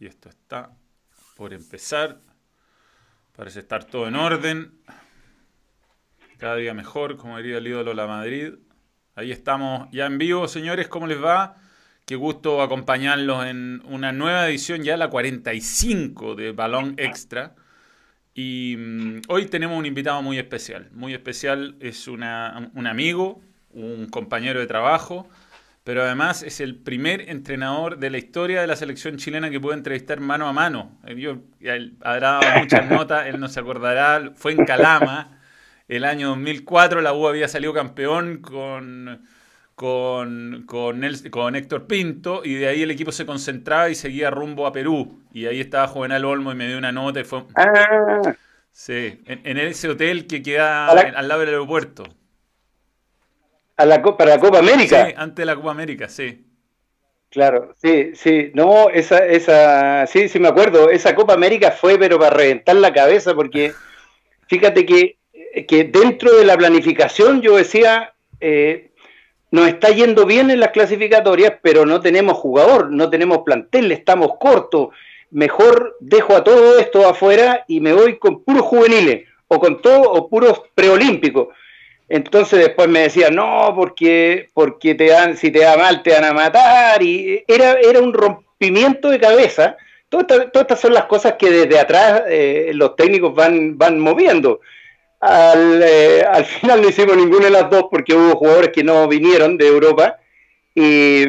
Y esto está por empezar. Parece estar todo en orden. Cada día mejor, como diría el ídolo La Madrid. Ahí estamos ya en vivo, señores. ¿Cómo les va? Qué gusto acompañarlos en una nueva edición, ya la 45 de Balón Extra. Y mm, hoy tenemos un invitado muy especial. Muy especial, es una, un amigo, un compañero de trabajo pero además es el primer entrenador de la historia de la selección chilena que puede entrevistar mano a mano. Eh, yo, él habrá dado muchas notas, él no se acordará, fue en Calama, el año 2004, la U había salido campeón con, con, con, Héctor Pinto, y de ahí el equipo se concentraba y seguía rumbo a Perú. Y ahí estaba Juvenal Olmo y me dio una nota y fue... Ah. Sí, en, ese hotel que queda al lado del aeropuerto a la, para la Copa América. Sí, antes de la Copa América, sí. Claro, sí, sí, no, esa, esa, sí, sí me acuerdo, esa Copa América fue pero para reventar la cabeza porque fíjate que, que dentro de la planificación yo decía, eh, nos está yendo bien en las clasificatorias, pero no tenemos jugador, no tenemos plantel, estamos cortos, mejor dejo a todo esto afuera y me voy con puros juveniles, o con todo, o puros preolímpicos. Entonces después me decían, no, porque, porque te dan, si te da mal te van a matar. Y era, era un rompimiento de cabeza. Todas, estas son las cosas que desde atrás eh, los técnicos van, van moviendo. Al, eh, al, final no hicimos ninguna de las dos porque hubo jugadores que no vinieron de Europa y,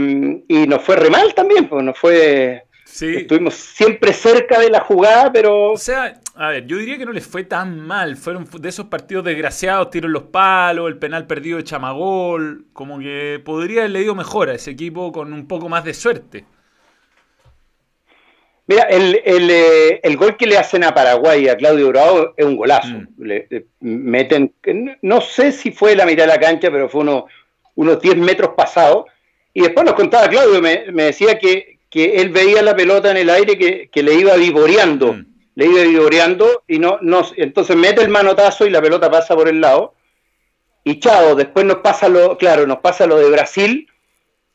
y nos fue re mal también, pues nos fue Estuvimos siempre cerca de la jugada, pero. O sea, a ver, yo diría que no les fue tan mal. Fueron de esos partidos desgraciados, tiro en los palos, el penal perdido de Chamagol. Como que podría haberle ido mejor a ese equipo con un poco más de suerte. Mira, el, eh, gol que le hacen a Paraguay a Claudio Bravo es un golazo. Mm. Le, meten, no sé si fue la mitad de la cancha, pero fue uno, unos 10 metros pasados. Y después nos contaba Claudio, me, me decía que, que él veía la pelota en el aire que, le iba vivoreando, mm. Le iba vivoreando y no, no, entonces mete el manotazo y la pelota pasa por el lado. Y chao, después nos pasa lo, claro, nos pasa lo de Brasil,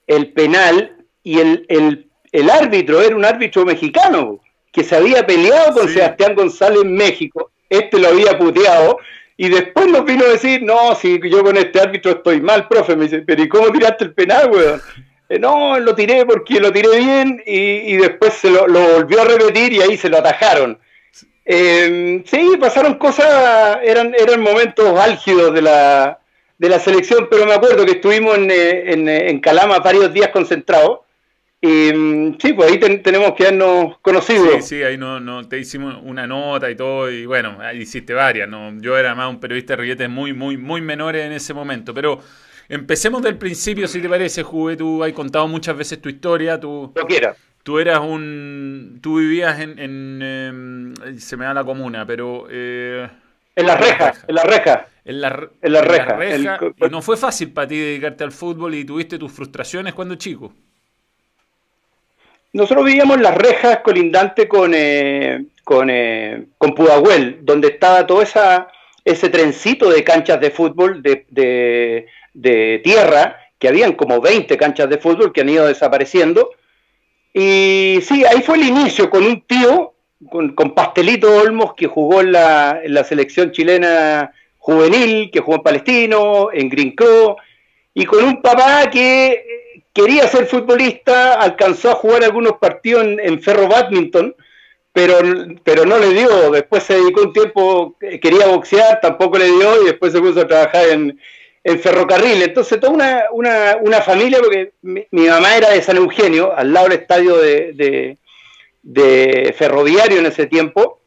el penal, y el, el, árbitro era un árbitro mexicano que se había peleado con Sebastián González en México, este lo había puteado, y después nos vino a decir, no, si yo con este árbitro estoy mal, profe, me dice, pero ¿y cómo tiraste el penal, weón? Eh, no, lo tiré porque lo tiré bien y, después se lo, volvió a repetir y ahí se lo atajaron. Eh, sí, pasaron cosas, eran, eran momentos álgidos de la, de la selección, pero me acuerdo que estuvimos en, eh, en, en Calama varios días concentrados. Y mm, sí, pues ahí tenemos que habernos conocido. Sí, sí, ahí no, no, te hicimos una nota y todo, y bueno, ahí hiciste varias. ¿no? Yo era más un periodista de rilletes muy, muy, muy menores en ese momento, pero Empecemos del principio, si te parece, Juve. Tú has contado muchas veces tu historia. Tú, Lo quiera. Tú eras un. Tú vivías en. en em, se me da la comuna, pero. Eh, en la reja, en la reja. En la, en la reja. Y no fue fácil para ti dedicarte al fútbol y tuviste tus frustraciones cuando chico. Nosotros vivíamos en las rejas colindante con, eh, con, eh, con Pudahuel, donde estaba todo esa, ese trencito de canchas de fútbol de, de tierra, que habían como 20 canchas de fútbol que han ido desapareciendo. Y sí, ahí fue el inicio con un tío, con, Pastelito Olmos, que jugó en la, en la, selección chilena juvenil, que jugó en Palestino, en Green Crow, y con un papá que quería ser futbolista, alcanzó a jugar algunos partidos en, Ferro Badminton, pero, pero no le dio. Después se dedicó un tiempo, quería boxear, tampoco le dio, y después se puso a trabajar en, en ferrocarril. Entonces, toda una, una, una familia, porque mi, mamá era de San Eugenio, al lado del estadio de, de, ferroviario en ese tiempo.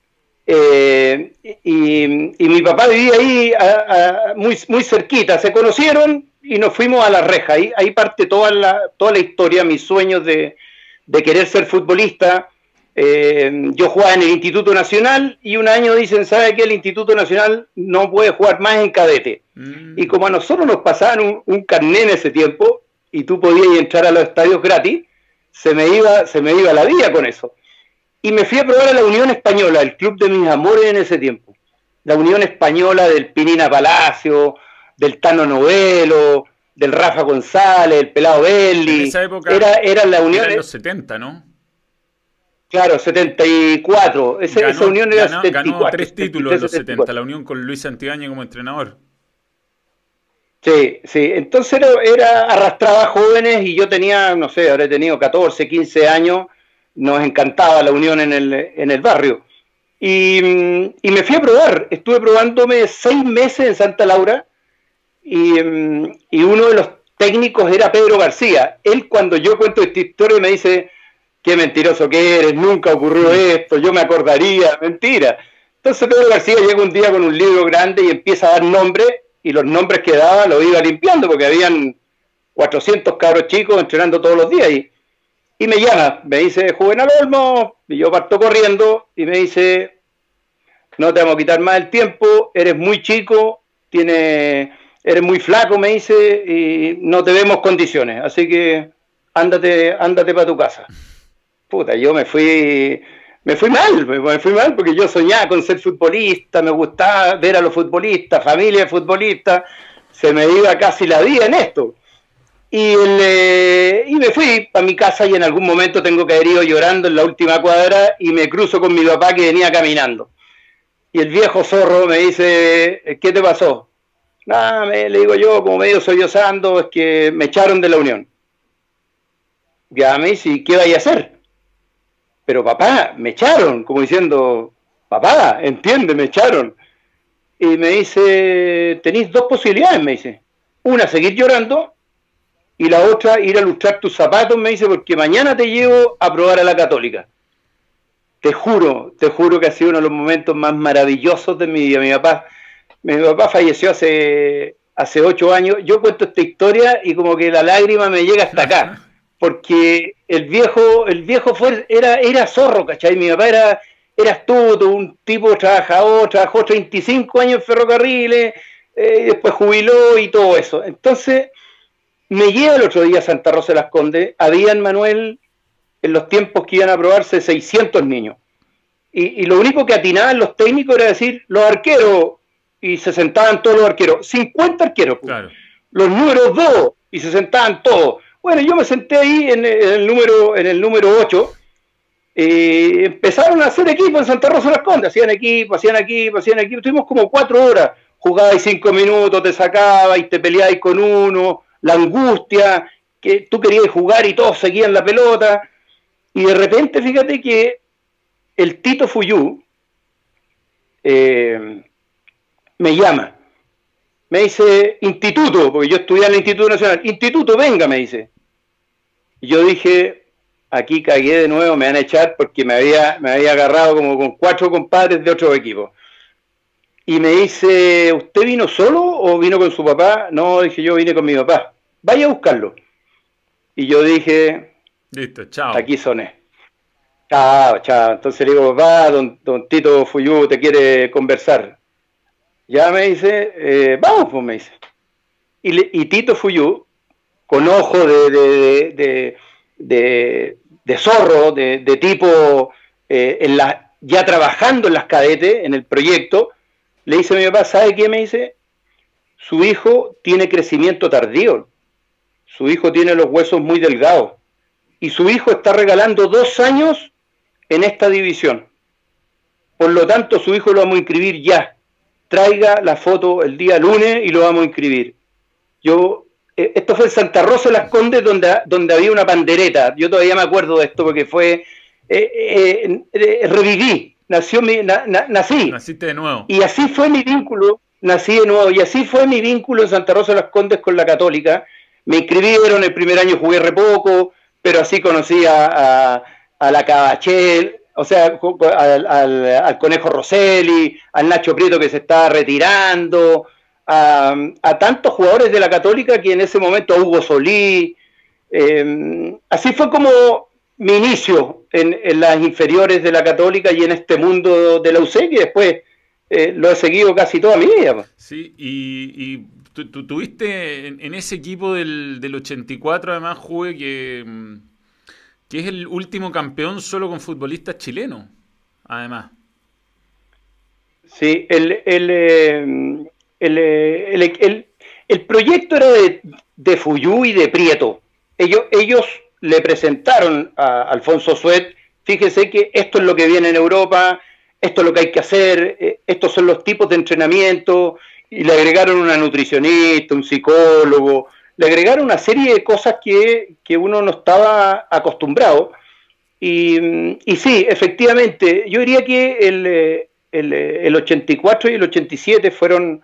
Eh, y, mi papá vivía ahí muy, muy cerquita. Se conocieron y nos fuimos a la reja. Ahí, ahí parte toda la, toda la historia, mis sueños de, de querer ser futbolista. Eh, yo jugaba en el Instituto Nacional y un año dicen, ¿sabe qué? El Instituto Nacional no puede jugar más en cadete. Mm. Y como a nosotros nos pasaban un, un carné en ese tiempo y tú podías entrar a los estadios gratis, se me iba, se me iba la vida con eso. Y me fui a probar a la Unión Española, el club de mis amores en ese tiempo. La Unión Española del Pinina Palacio, del Tano Novelo, del Rafa González, el Pelado Belli. En esa época era, era la Unión. Era en los 70, ¿no? Claro, 74. esa unión era 74. Ganó tres títulos en los 70, la unión con Luis Santiaña como entrenador. Sí, sí. Entonces era, arrastraba jóvenes y yo tenía, no sé, habré tenido 14, 15 años. Nos encantaba la unión en el, en el barrio. Y, y, me fui a probar. Estuve probándome seis meses en Santa Laura y, y uno de los técnicos era Pedro García. Él cuando yo cuento esta historia me dice, qué mentiroso que eres, nunca ocurrió esto, yo me acordaría, mentira. Entonces Pedro García llega un día con un libro grande y empieza a dar nombres y los nombres que daba los iba limpiando porque habían 400 cabros chicos entrenando todos los días y, y me llama, me dice Juvenal Olmo y yo parto corriendo y me dice no te vamos a quitar más el tiempo, eres muy chico, tiene, eres muy flaco, me dice, y no te vemos condiciones, así que ándate, ándate para tu casa puta, yo me fui, me fui mal, me fui mal porque yo soñaba con ser futbolista, me gustaba ver a los futbolistas, familia de futbolistas, se me iba casi la vida en esto. Y, eh, me fui a mi casa y en algún momento tengo que haber ido llorando en la última cuadra y me cruzo con mi papá que venía caminando. Y el viejo zorro me dice, ¿qué te pasó? Nada, le digo yo, como medio sollozando, es que me echaron de la Unión. Ya me dice, ¿qué vaya a hacer? Pero papá, me echaron, como diciendo, papá, entiende, me echaron. Y me dice, tenéis dos posibilidades, me dice. Una, seguir llorando, y la otra, ir a lustrar tus zapatos, me dice, porque mañana te llevo a probar a la católica. Te juro, te juro que ha sido uno de los momentos más maravillosos de mi vida. Mi papá, mi papá falleció hace, hace ocho años. Yo cuento esta historia y como que la lágrima me llega hasta acá. Porque el viejo, el viejo fue, era, era zorro, ¿cachai? Mi papá era, era astuto, un tipo trabajador, trabajó 35 años en ferrocarriles, eh, después jubiló y todo eso. Entonces, me lleva el otro día a Santa Rosa de las Condes, habían, Manuel, en los tiempos que iban a probarse 600 niños. Y, y lo único que atinaban los técnicos era decir, los arqueros, y se sentaban todos los arqueros, 50 arqueros, pues. los números 2, y se sentaban todos bueno, yo me senté ahí en el número, en el número 8. y empezaron a hacer equipo en Santa Rosa las Condes, hacían equipo, hacían equipo, hacían equipo, estuvimos como cuatro horas, jugabais cinco minutos, te sacabais, te peleabais con uno, la angustia, que tú querías jugar y todos seguían la pelota, y de repente fíjate que el Tito Fuyú eh, me llama, me dice, instituto, porque yo estudié en el Instituto Nacional, instituto, venga, me dice, yo dije, aquí cagué de nuevo, me van a echar porque me había, me había agarrado como con cuatro compadres de otro equipo. Y me dice, ¿usted vino solo o vino con su papá? No, dije yo vine con mi papá. Vaya a buscarlo. Y yo dije, listo, chao. Aquí soné. Chao, chao. Entonces le digo, papá, don, don Tito Fuyú te quiere conversar. Ya me dice, eh, vamos, pues me dice. Y, y Tito Fuyú con ojo de, de, zorro, de, tipo eh, en ya trabajando en las cadetes, en el proyecto, le dice a mi papá, ¿sabe qué me dice? Su hijo tiene crecimiento tardío, su hijo tiene los huesos muy delgados y su hijo está regalando dos años en esta división. Por lo tanto, su hijo lo vamos a inscribir ya. Traiga la foto el día lunes y lo vamos a inscribir. Yo esto fue en Santa Rosa de las Condes, donde, donde había una pandereta. Yo todavía me acuerdo de esto porque fue. Eh, eh, reviví, nació mi, nací. Naciste de nuevo. Y así fue mi vínculo, nací de nuevo, y así fue mi vínculo en Santa Rosa de las Condes con la Católica. Me inscribieron, el primer año jugué re poco, pero así conocí a, a, la Cabachel, o sea, al, al, al, Conejo Rosselli, al Nacho Prieto que se estaba retirando, a, tantos jugadores de la Católica que en ese momento a Hugo Solí. Em, así fue como mi inicio en, las inferiores de la Católica y en este mundo de la UCE, que después eh, lo he seguido casi toda mi vida. Sí, y, tú, tuviste en, ese equipo del, 84, además, jugué que, mm, que es el último campeón solo con futbolistas chilenos, además. Sí, el, el, em, eh, el, el, el, proyecto era de, de, Fuyú y de Prieto. Ellos, ellos le presentaron a Alfonso Suet fíjese que esto es lo que viene en Europa, esto es lo que hay que hacer, eh, estos son los tipos de entrenamiento, y le agregaron una nutricionista, un psicólogo, le agregaron una serie de cosas que, uno no estaba acostumbrado. Y, y, sí, efectivamente, yo diría que el, el, el 84 y el 87 fueron,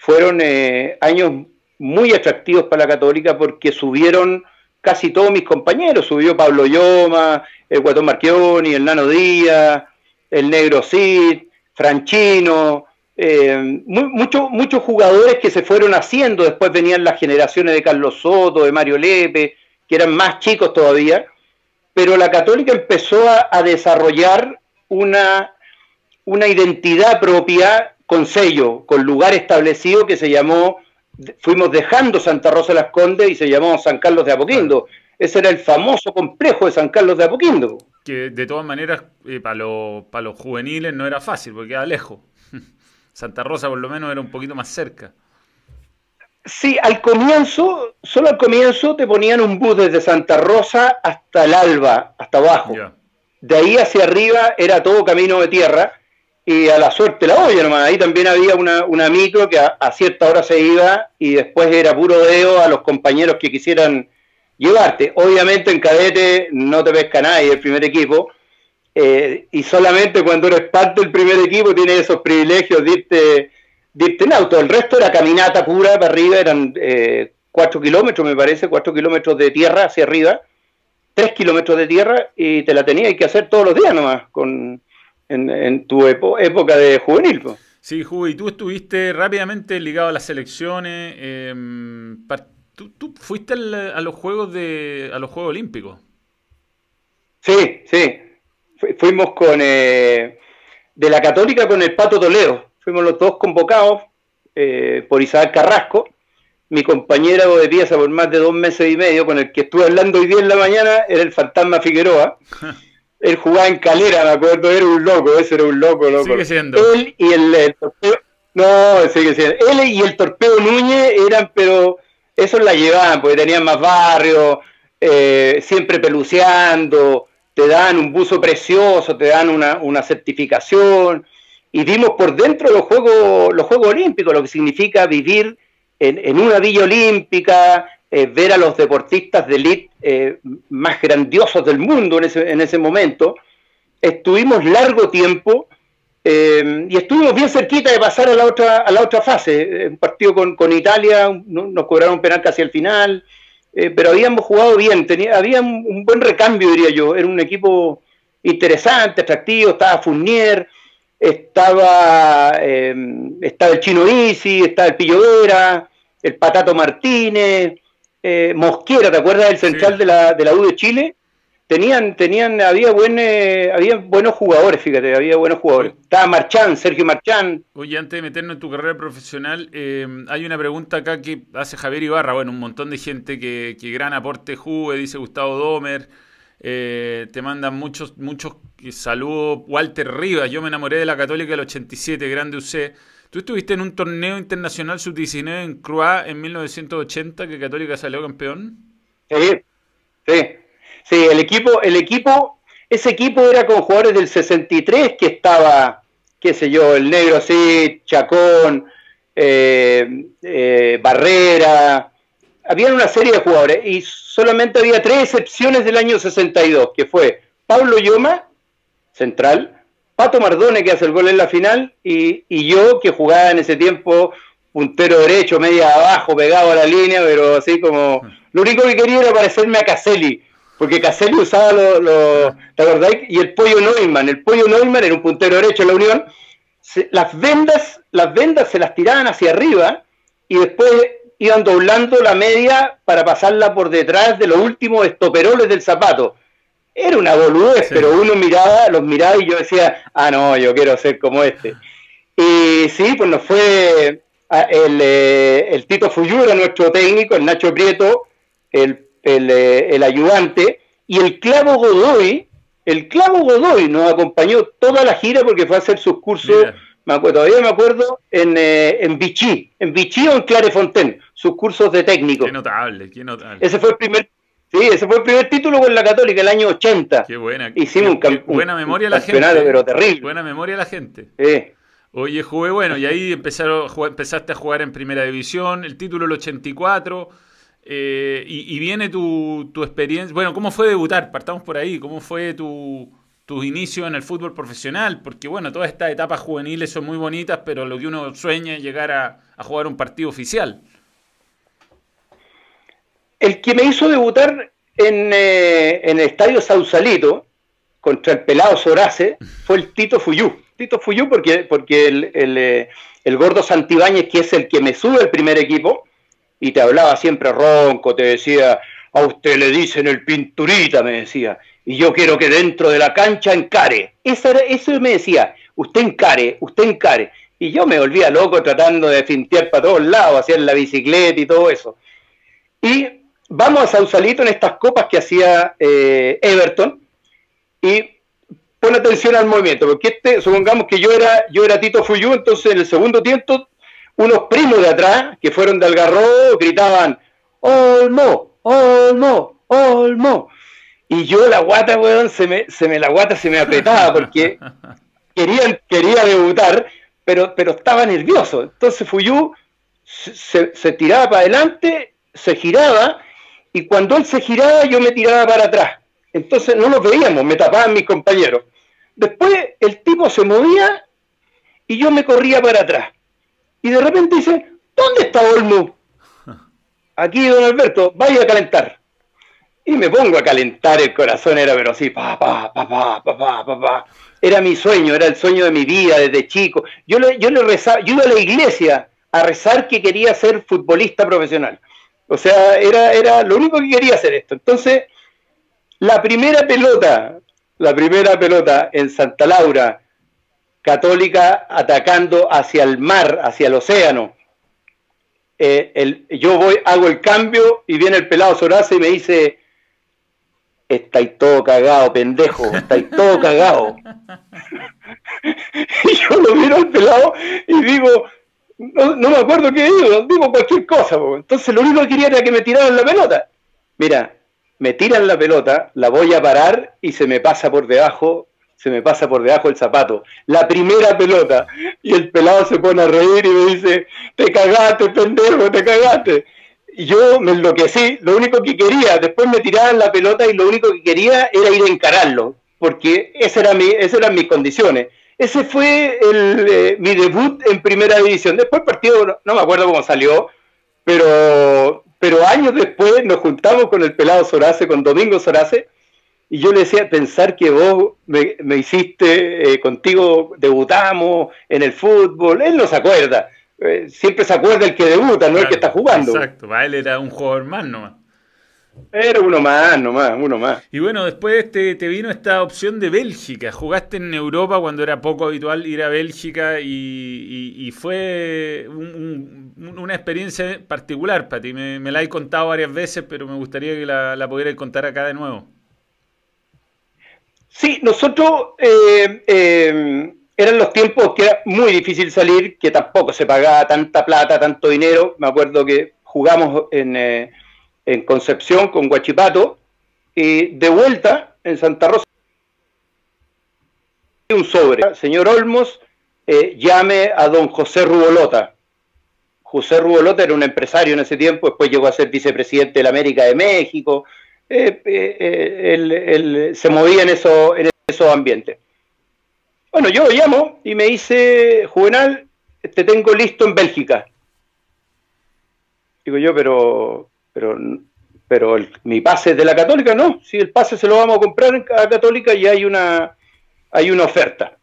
fueron eh, años muy atractivos para la católica porque subieron casi todos mis compañeros, subió Pablo Yoma, el Guatón Marchioni, el Nano Díaz, el Negro Cid, Franchino, eh, muchos muchos jugadores que se fueron haciendo, después venían las generaciones de Carlos Soto, de Mario Lepe, que eran más chicos todavía, pero la católica empezó a, desarrollar una, una identidad propia con sello, con lugar establecido que se llamó, fuimlos dejando Santa Rosa de las Condes y se llamó San Carlos de Apoquindo. Ese era el famoso complejo de San Carlos de Apoquindo. Que de todas maneras, eh, para, para los juveniles no era fácil, porque era lejos. Santa Rosa por lo menos era un poquito más cerca. Sí, al comienzo, solo al comienzo te ponían un bus desde Santa Rosa hasta el Alba, hasta abajo. De ahí hacia arriba era todo camino de tierra y a la suerte la olla nomás. Ahí también había una, una micro que a, cierta hora se iba y después era puro dedo a los compañeros que quisieran llevarte. Obviamente en cadete no te pesca nadie el primer equipo, eh, y solamente cuando eres parte del primer equipo tienes esos privilegios de irte, en auto. El resto era caminata pura para arriba, eran eh, 4 kilómetros, me parece, 4 kilómetros de tierra hacia arriba, 3 kilómetros de tierra y te la tenías que hacer todos los días nomás con, en, tu época de juvenil. Sí, Ju, y tú estuviste rápidamente ligado a las selecciones. Em, ¿tú, fuiste a los Juegos de a los Juegos Olímpicos. Sí, sí fuimos con eh, de la Católica con el Pato Toledo. Fuimos los dos convocados eh, por Isabel Carrasco, mi compañero de pieza por más de dos meses y medio, con el que estuve hablando hoy día en la mañana, era el Fantasma Figueroa. Él jugaba en Calera, me acuerdo, era un loco, ese era un loco, loco. Sigue siendo. Él y el, torpeo, no, sigue siendo. Él y el Torpeo Núñez eran, pero esos la llevaban, porque tenían más barrio, eh, siempre peluceando, te dan un buzo precioso, te dan una, certificación, y vimos por dentro los Juegos, los Juegos Olímpicos, lo que significa vivir en, una villa olímpica, eh, ver a los deportistas de élite eh, más grandiosos del mundo en ese, en ese momento. Estuvimos largo tiempo eh, y estuvimos bien cerquita de pasar a la otra, a la otra fase. Un partido con, con Italia, nos cobraron un penal casi al final, eh, pero habíamos jugado bien, tenía, había un, buen recambio, diría yo. Era un equipo interesante, atractivo, estaba Fournier, estaba, eh, estaba el Chino Isi, estaba el Pillo Vera, el Patato Martínez, eh, Mosquera, ¿te acuerdas del central de, la, de la U de Chile? tenían, tenían, había buen, eh, había buenos jugadores, fíjate, había buenos jugadores. Estaba Marchán, Sergio Marchán. Oye, antes de meternos en tu carrera profesional, eh, hay una pregunta acá que hace Javier Ibarra, bueno, un montón de gente que, que gran aporte juve, dice Gustavo Domer, eh, te mandan muchos, muchos saludos. Walter Rivas, yo me enamoré de la Católica del 87, grande UC. Tú estuviste en un torneo internacional sub-19 en Croix en 1980, que Católica salió campeón. Sí, sí. Sí, el equipo, el equipo, ese equipo era con jugadores del 63 que estaba, qué sé yo, el negro así, Chacón, eh, eh, Barrera, había una serie de jugadores y solamente había tres excepciones del año 62, que fue Pablo Yoma, central, Pato Mardone, que hace el gol en la final, y, y yo, que jugaba en ese tiempo puntero derecho, media abajo, pegado a la línea, pero así como... Lo único que quería era parecerme a Caselli, porque Caselli usaba los, lo, ¿te Y el pollo Neumann, el pollo Neumann era un puntero derecho en la Unión, las vendas, las vendas se las tiraban hacia arriba y después iban doblando la media para pasarla por detrás de los últimos estoperoles del zapato. Era una boludez, pero uno miraba, los miraba y yo decía, ah, no, yo quiero ser como este. Y sí, pues nos fue el, eh, el Tito Fuyura, nuestro técnico, el Nacho Prieto, el eh, el, ayudante, y el Clavo Godoy, el Clavo Godoy nos acompañó toda la gira porque fue a hacer sus cursos, me acuerdo, todavía me acuerdo, en, eh, en Vichy, en Vichy o en Clarefontaine, sus cursos de técnico. Qué notable, qué notable. Ese fue el primer, Sí, ese fue el primer título con la Católica, el año 80. Qué buena. Hicimos un, buena memoria la gente. pero terrible. Buena memoria la gente. Sí. Oye, jugué bueno, y ahí empezaron, empezaste a jugar en Primera División, el título el 84, eh, y, viene tu, tu, experiencia. Bueno, ¿cómo fue debutar? Partamos por ahí. ¿Cómo fue tu, tu inicio en el fútbol profesional? Porque, bueno, todas estas etapas juveniles son muy bonitas, pero lo que uno sueña es llegar a, a jugar un partido oficial. El que me hizo debutar en, eh, en el estadio Sausalito contra el pelado Sorace fue el Tito Fuyú. Tito Fuyú porque, porque el, eh, el, gordo Santibáñez, que es el que me sube el primer equipo, y te hablaba siempre ronco, te decía, a usted le dicen el pinturita, me decía, y yo quiero que dentro de la cancha encare. Eso, era, eso me decía, usted encare, usted encare. Y yo me volvía loco tratando de fintear para todos lados, hacer la bicicleta y todo eso. Y vamos a Sausalito en estas copas que hacía eh, Everton, y pon atención al movimiento, porque este, supongamos que yo era, yo era Tito Fuyú, entonces en el segundo tiempo, unos primos de atrás, que fueron de Algarrobo, gritaban, Olmo, Olmo, Olmo. Y yo la guata, weón, se me, se me, la guata se me apretaba porque quería, quería debutar, pero, pero estaba nervioso. Entonces Fuyú se, se tiraba para adelante, se giraba, y cuando él se giraba, yo me tiraba para atrás. Entonces no nos veíamos, me tapaban mis compañeros. Después el tipo se movía y yo me corría para atrás. Y de repente dice, ¿dónde está Olmo? Aquí, don Alberto, vaya a calentar. Y me pongo a calentar, el corazón era pero así, pa, pa, pa, pa, pa, pa, pa, Era mi sueño, era el sueño de mi vida desde chico. Yo le, yo le rezaba, yo iba a la iglesia a rezar que quería ser futbolista profesional. O sea, era, era lo único que quería hacer esto. Entonces, la primera pelota, la primera pelota en Santa Laura, católica atacando hacia el mar, hacia el océano. Eh, el, yo voy, hago el cambio y viene el pelado Sorace y me dice, estáis todo cagado, pendejo, estáis todo cagado. y yo lo miro al pelado y digo, no, me acuerdo qué digo, digo cualquier cosa. Entonces lo único que quería era que me tiraran la pelota. Mira, me tiran la pelota, la voy a parar y se me pasa por debajo, se me pasa por debajo el zapato. La primera pelota. Y el pelado se pone a reír y me dice, te cagaste, pendejo, te cagaste. Y yo me enloquecí, lo único que quería, después me tiraban la pelota y lo único que quería era ir a encararlo, porque esa era mi, esas eran mis condiciones. Ese fue el, eh, mi debut en primera división. Después el partido, no me acuerdo cómo salió, pero pero años después nos juntamos con el pelado Sorace, con Domingo Sorace, y yo le decía, pensar que vos me, hiciste, eh, contigo debutamos en el fútbol, él no se acuerda, eh, siempre se acuerda el que debuta, no el que está jugando. Exacto, él era un jugador más nomás. Era uno más, nomás, uno más. Y bueno, después te, te, vino esta opción de Bélgica. Jugaste en Europa cuando era poco habitual ir a Bélgica y, fue una experiencia particular para ti. Me, la he contado varias veces, pero me gustaría que la, la pudieras contar acá de nuevo. Sí, nosotros eh, eh, eran los tiempos que era muy difícil salir, que tampoco se pagaba tanta plata, tanto dinero. Me acuerdo que jugamos en... Eh, en Concepción con Guachipato y de vuelta en Santa Rosa un sobre. Señor Olmos, eh, llame a don José Rubolota. José Rubolota era un empresario en ese tiempo, después llegó a ser vicepresidente de la América de México. Eh, eh, él, se movía en, eso, en esos ambientes. Bueno, yo lo llamo y me dice, Juvenal, te tengo listo en Bélgica. Digo yo, pero pero, pero mi pase es de la Católica, no, si el pase se lo vamos a comprar la Católica y hay una, hay una oferta.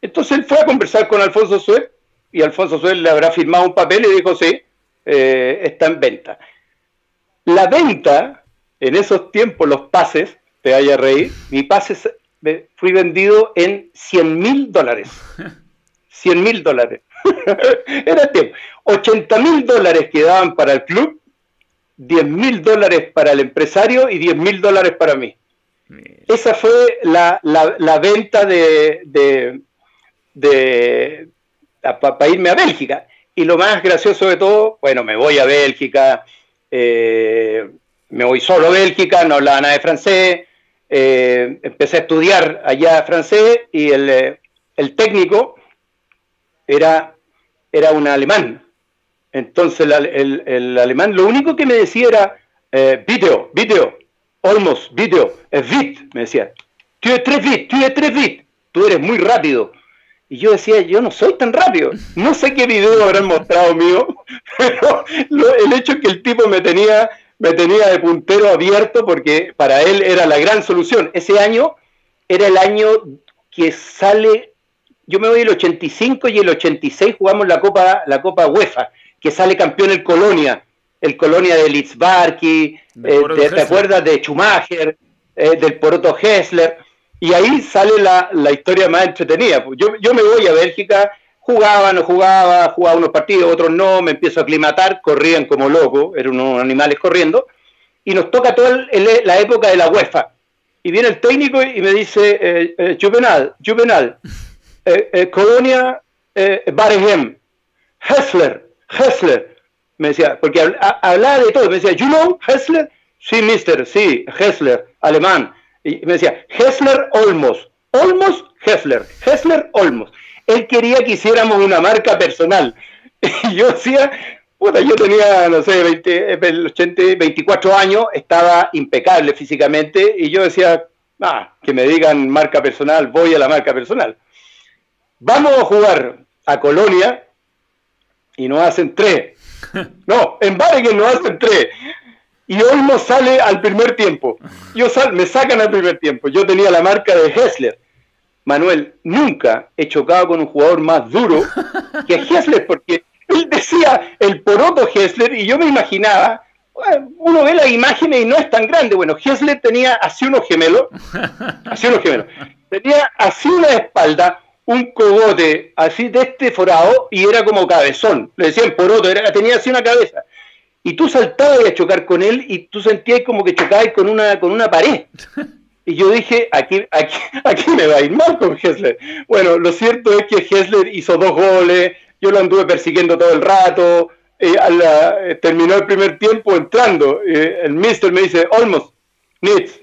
Entonces él fue a conversar con Alfonso Suez y Alfonso Suez le habrá firmado un papel y dijo, sí, eh, está en venta. La venta, en esos tiempos, los pases, te vaya a reír, mi pase fui vendido en 100 mil dólares. 100 mil dólares. Era tiempo. 80 mil dólares quedaban para el club 10 mil dólares para el empresario y 10 mil dólares para mí. Esa fue la, la, venta de, de, para irme a Bélgica. Y lo más gracioso de todo, bueno, me voy a Bélgica, eh, me voy solo a Bélgica, no hablaba nada de francés, eh, empecé a estudiar allá francés y el, eh, el técnico era, era un alemán. Entonces el, el, alemán lo único que me decía era eh, video, video, almost, video, es vite, me decía. Tú eres tres vite, tú tres vite, tú eres muy rápido. Y yo decía, yo no soy tan rápido. No sé qué video habrán mostrado mío, pero el hecho que el tipo me tenía me tenía de puntero abierto porque para él era la gran solución. Ese año era el año que sale, yo me voy el 85 y el 86 jugamos la Copa, la Copa UEFA, que sale campeón el Colonia, el Colonia de Litzbarki, eh, ¿te acuerdas de Schumacher, eh, del Poroto Hessler? Y ahí sale la, la historia más entretenida. Yo, yo me voy a Bélgica Jugaba, no jugaba, jugaba unos partidos, otros no, me empiezo a aclimatar, corrían como locos, eran unos animales corriendo, y nos toca toda la época de la UEFA. Y viene el técnico y me dice, eh, eh Juvenal, Juvenal, eh, Colonia, Baregem, Hessler, Hessler, me decía, porque hablaba de todo, me decía, you know Hessler? Sí, mister, sí, Hessler, alemán. Y me decía, Hessler Olmos, Olmos, Hessler, Hessler Olmos él quería que hiciéramos una marca personal. Y yo decía, puta, yo tenía, no sé, 20, 80, 24 años, estaba impecable físicamente, y yo decía, ah, que me digan marca personal, voy a la marca personal. Vamos a jugar a Colonia y nos hacen tres. No, en que nos hacen tres. Y nos sale al primer tiempo. Yo sal, me sacan al primer tiempo. Yo tenía la marca de Hessler. Manuel, nunca he chocado con un jugador más duro que Hessler, porque él decía el poroto Hessler y yo me imaginaba, uno ve las imágenes y no es tan grande. Bueno, Hessler tenía así unos gemelos, así unos gemelos, tenía así una espalda, un cogote así de este forado y era como cabezón. Le decían poroto, era, tenía así una cabeza. Y tú saltabas a chocar con él y tú sentías como que chocabas con una, con una pared. Y yo dije, aquí, aquí, aquí me va a ir mal con Hessler. Bueno, lo cierto es que Hessler hizo dos goles, yo lo anduve persiguiendo todo el rato, eh, eh, terminó el primer tiempo entrando, eh, el mister me dice, Olmos, Nitz,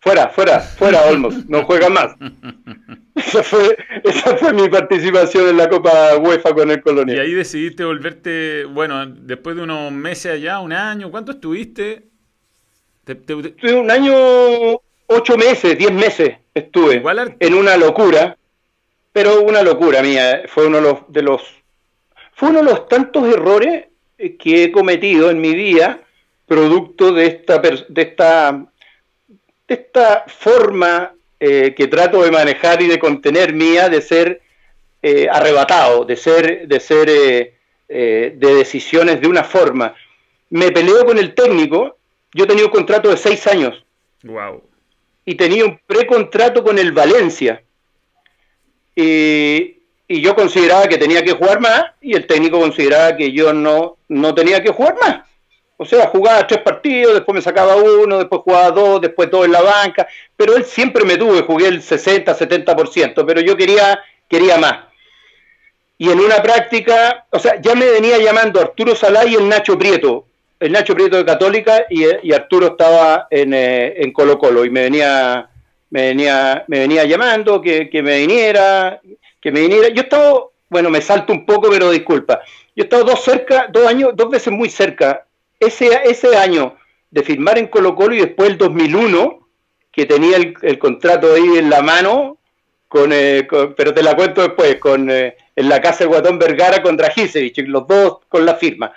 fuera, fuera, fuera Olmos, no juega más. esa, fue, esa fue mi participación en la Copa UEFA con el Colonia. Y ahí decidiste volverte, bueno, después de unos meses allá, un año, ¿cuánto estuviste? Estuve un año ocho meses, diez meses estuve en una locura, pero una locura mía. Fue uno de los, de los, fue uno de los tantos errores que he cometido en mi vida, producto de esta, de esta, de esta forma eh, que trato de manejar y de contener mía, de ser eh, arrebatado, de ser, de ser de decisiones de una forma. Me peleo con el técnico. Yo tenía un contrato de seis años. Wow y tenía un precontrato con el Valencia. Y, yo consideraba que tenía que jugar más y el técnico consideraba que yo no, no tenía que jugar más. O sea, jugaba tres partidos, después me sacaba uno, después jugaba dos, después todo en la banca, pero él siempre me tuvo, jugué el 60, 70%, pero yo quería, quería más. Y en una práctica, o sea, ya me venía llamando Arturo Salá y el Nacho Prieto, el Nacho Prieto de Católica y, Arturo estaba en, eh, en, Colo Colo y me venía, me venía, me venía llamando que, me viniera, que me viniera. Yo estaba, bueno, me salto un poco, pero disculpa. Yo he estado dos cerca, dos años, dos veces muy cerca. Ese, ese año de firmar en Colo Colo y después el 2001, que tenía el, contrato ahí en la mano, eh, con, pero te la cuento después, con eh, en la casa de Guatón Vergara contra Gisevich, los dos con la firma.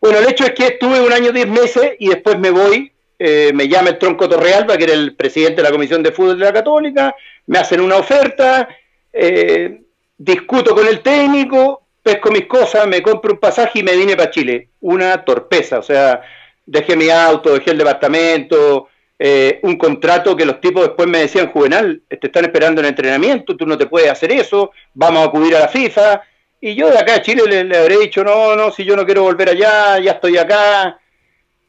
Bueno, el hecho es que estuve un año, diez meses y después me voy, eh, me llama el Tronco Torrealba, que era el presidente de la Comisión de Fútbol de la Católica, me hacen una oferta, eh, discuto con el técnico, pesco mis cosas, me compro un pasaje y me vine para Chile. Una torpeza, o sea, dejé mi auto, dejé el departamento, eh, un contrato que los tipos después me decían, Juvenal, te están esperando en entrenamiento, tú no te puedes hacer eso, vamos a acudir a la FIFA, y yo de acá a Chile le, habré dicho, no, no, si yo no quiero volver allá, ya estoy acá.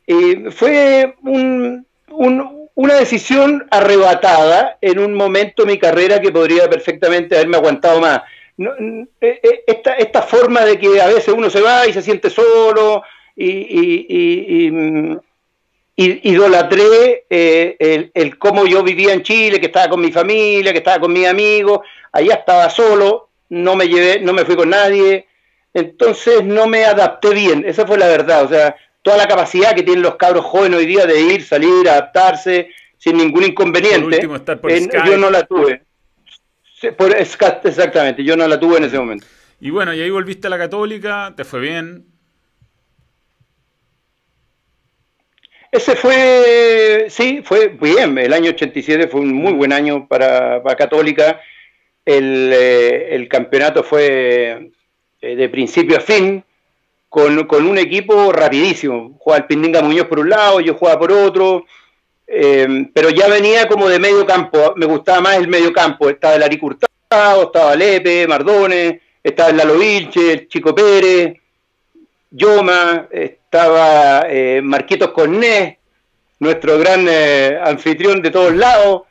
Y fue una decisión arrebatada en un momento de mi carrera que podría perfectamente haberme aguantado más. Eh, eh, esta, esta forma de que a veces uno se va y se siente solo y, idolatré eh, el, el, cómo yo vivía en Chile, que estaba con mi familia, que estaba con mis amigos, allá estaba solo, no me llevé, no me fui con nadie, entonces no me adapté bien, esa fue la verdad, o sea, toda la capacidad que tienen los cabros jóvenes hoy día de ir, salir, adaptarse, sin ningún inconveniente, yo no la tuve. Por, exactamente, yo no la tuve en ese momento. Y bueno, y ahí volviste a la católica, te fue bien, Ese fue, sí, fue bien. El año 87 fue un muy buen año para, Católica. Eh, el, campeonato fue eh, de principio a fin, con, un equipo rapidísimo. Jugaba el Pindinga Muñoz por un lado, yo jugaba por otro. Eh, pero ya venía como de medio campo. Me gustaba más el medio campo. Estaba el Ari Curtado, estaba Lepe, Mardones, estaba el Lalo Vilche, el Chico Pérez, Yoma, estaba eh, Marquitos Cornés, nuestro gran eh, anfitrión de todos lados,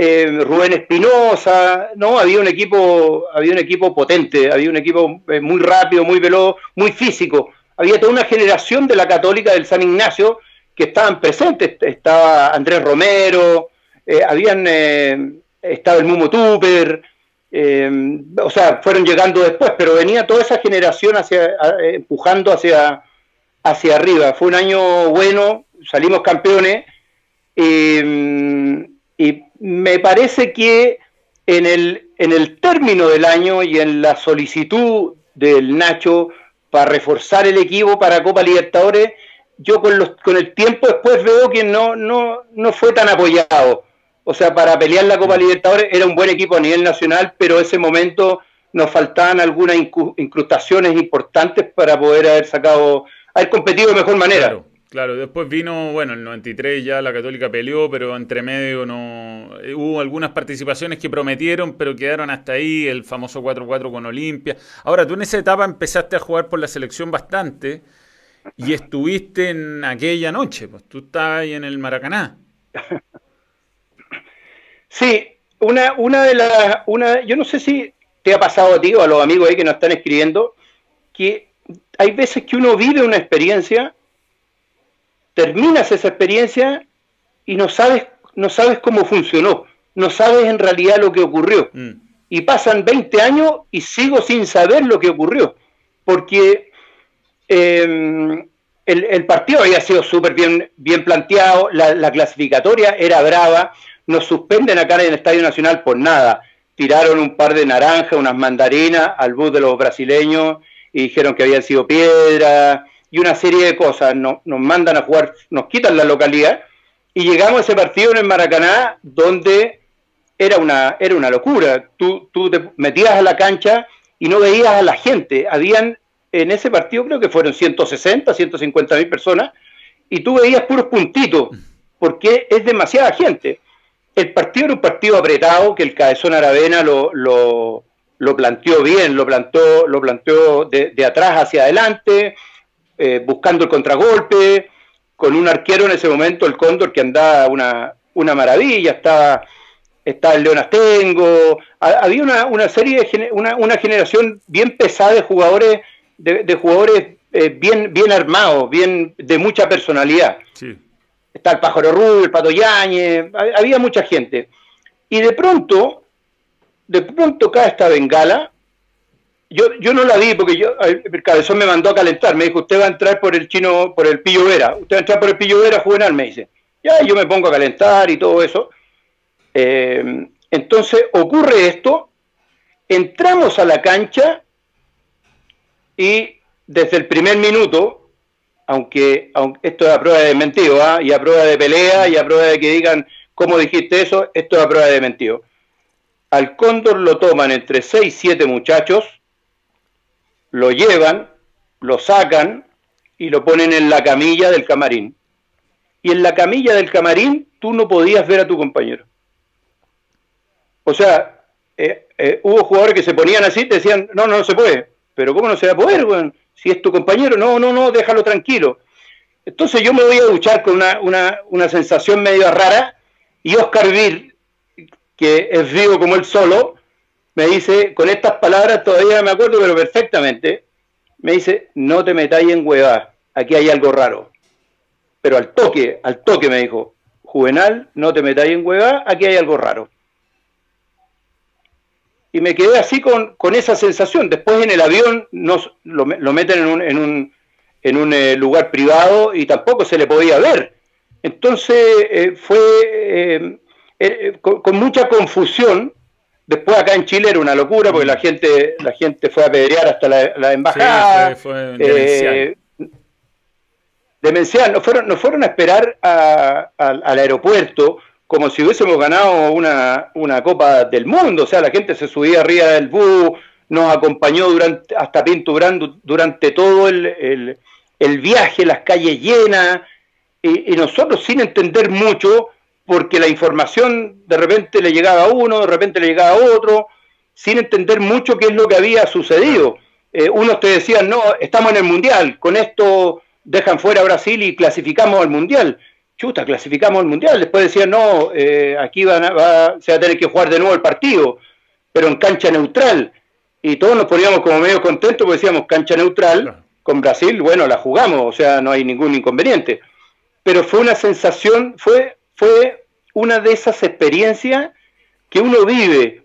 eh, Rubén Espinosa, no, había un equipo, había un equipo potente, había un equipo eh, muy rápido, muy veloz, muy físico. Había toda una generación de la Católica del San Ignacio que estaban presentes, estaba Andrés Romero, habían estaba el Mumo Tupper, o sea, fueron llegando después, pero venía toda esa generación hacia, empujando hacia, hacia arriba. Fue un año bueno, salimos campeones eh, y me parece que en el, en el término del año y en la solicitud del Nacho para reforzar el equipo para Copa Libertadores, yo con, los, con el tiempo después veo que no, no, no fue tan apoyado. O sea, para pelear la Copa Libertadores era un buen equipo a nivel nacional, pero ese momento nos faltaban algunas incrustaciones importantes para poder haber sacado haber competido de mejor manera. Claro, después vino, bueno, el 93 ya la Católica peleó, pero entre medio no eh, hubo algunas participaciones que prometieron, pero quedaron hasta ahí, el famoso 4-4 con Olimpia. Ahora, tú en esa etapa empezaste a jugar por la selección bastante y estuviste en aquella noche, pues tú estabas ahí en el Maracaná. Sí, una, una de las, una, yo no sé si te ha pasado a ti o a los amigos ahí que nos están escribiendo, que hay veces que uno vive una experiencia, terminas esa experiencia y no sabes, no sabes cómo funcionó, no sabes en realidad lo que ocurrió. Mm. Y pasan 20 años y sigo sin saber lo que ocurrió, porque em, el, partido había sido súper bien, bien planteado, la, clasificatoria era brava, nos suspenden acá en el Estadio Nacional por nada. Tiraron un par de naranjas, unas mandarinas al bus de los brasileños y dijeron que habían sido piedra y una serie de cosas. nos mandan a jugar, nos quitan la localidad y llegamos a ese partido en el Maracaná donde era una, era una locura. Tú, tú te metías a la cancha y no veías a la gente. Habían en ese partido creo que fueron 160, 150 mil personas y tú veías puros puntitos porque es demasiada gente. El partido era un partido apretado que el Cabezón Aravena lo, lo, lo planteó bien, lo planteó, lo planteó de, atrás hacia adelante, eh, buscando el contragolpe, con un arquero en ese momento, el Cóndor, que andaba una, una maravilla, estaba, estaba el León Astengo, había una, una serie, de, una, una, generación bien pesada de jugadores, de, jugadores eh, bien, bien armados, bien, de mucha personalidad. Está el Pájaro Rubio, el Pato Yáñez, había mucha gente. Y de pronto, de pronto cae esta bengala. Yo, yo no la vi porque yo, el cabezón me mandó a calentar. Me dijo, usted va a entrar por el chino, por el Pillo Vera. Usted va a entrar por el Pillo Vera juvenal, me dice. Ya, yo me pongo a calentar y todo eso. Eh, entonces ocurre esto, entramos a la cancha y desde el primer minuto, aunque, aunque esto es a prueba de mentido, ¿ah? y a prueba de pelea, y a prueba de que digan cómo dijiste eso, esto es a prueba de mentido. Al cóndor lo toman entre 6 y 7 muchachos, lo llevan, lo sacan y lo ponen en la camilla del camarín. Y en la camilla del camarín tú no podías ver a tu compañero. O sea, eh, eh, hubo jugadores que se ponían así, te decían, no, no, no se puede. Pero ¿cómo no se va a poder, Si es tu compañero, no, no, no, déjalo tranquilo. Entonces yo me voy a duchar con una, una, una sensación medio rara y Oscar Vir, que es vivo como él solo, me dice, con estas palabras todavía me acuerdo, pero perfectamente, me dice, no te metáis en huevas, aquí hay algo raro. pero al toque, al toque me dijo, Juvenal, no te metáis en hueva, aquí hay algo raro. Y me quedé así con, esa sensación. Después en el avión nos, lo, meten en un, en un, en un eh, lugar privado y tampoco se le podía ver. Entonces eh, fue eh, con, mucha confusión. Después acá en Chile era una locura porque la gente, la gente fue a pedrear hasta la, embajada. fue, demencial. Nos fueron, nos fueron a esperar al aeropuerto como si hubiésemos ganado una, Copa del Mundo. O sea, la gente se subía arriba del bus, nos acompañó durante, hasta Pinto durante todo el, viaje, las calles llenas, y, nosotros sin entender mucho, porque la información de repente le llegaba a uno, de repente le llegaba a otro, sin entender mucho qué es lo que había sucedido. Eh, unos te decían, no, estamos en el Mundial, con esto dejan fuera a Brasil y clasificamos al Mundial. Chuta, clasificamos al Mundial. Después decían, no, eh, aquí van se va a tener que jugar de nuevo el partido, pero en cancha neutral. Y todos nos poníamos como medio contentos porque decíamos, cancha neutral, con Brasil, bueno, la jugamos, o sea, no hay ningún inconveniente. Pero fue una sensación, fue, fue una de esas experiencias que uno vive,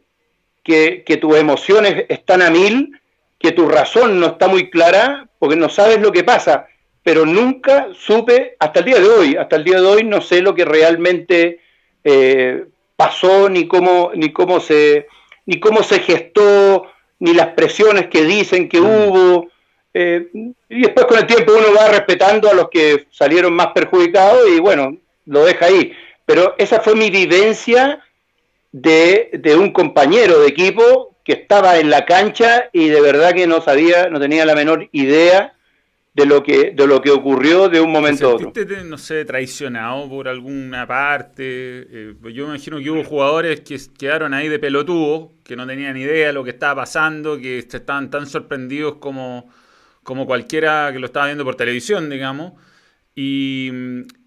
que, que tus emociones están a mil, que tu razón no está muy clara, porque no sabes lo que pasa pero nunca supe, hasta el día de hoy, hasta el día de hoy no sé lo que realmente eh, pasó, ni cómo, ni cómo se, ni cómo se gestó, ni las presiones que dicen que mm. hubo. Eh, y después con el tiempo uno va respetando a los que salieron más perjudicados y bueno, lo deja ahí. Pero esa fue mi vivencia de, de un compañero de equipo que estaba en la cancha y de verdad que no sabía, no tenía la menor idea de lo que de lo que ocurrió de un momento a otro. no sé, traicionado por alguna parte? Eh, yo me imagino que hubo jugadores que quedaron ahí de pelotudo, que no tenían idea de lo que estaba pasando, que estaban tan sorprendidos como, como cualquiera que lo estaba viendo por televisión, digamos. Y,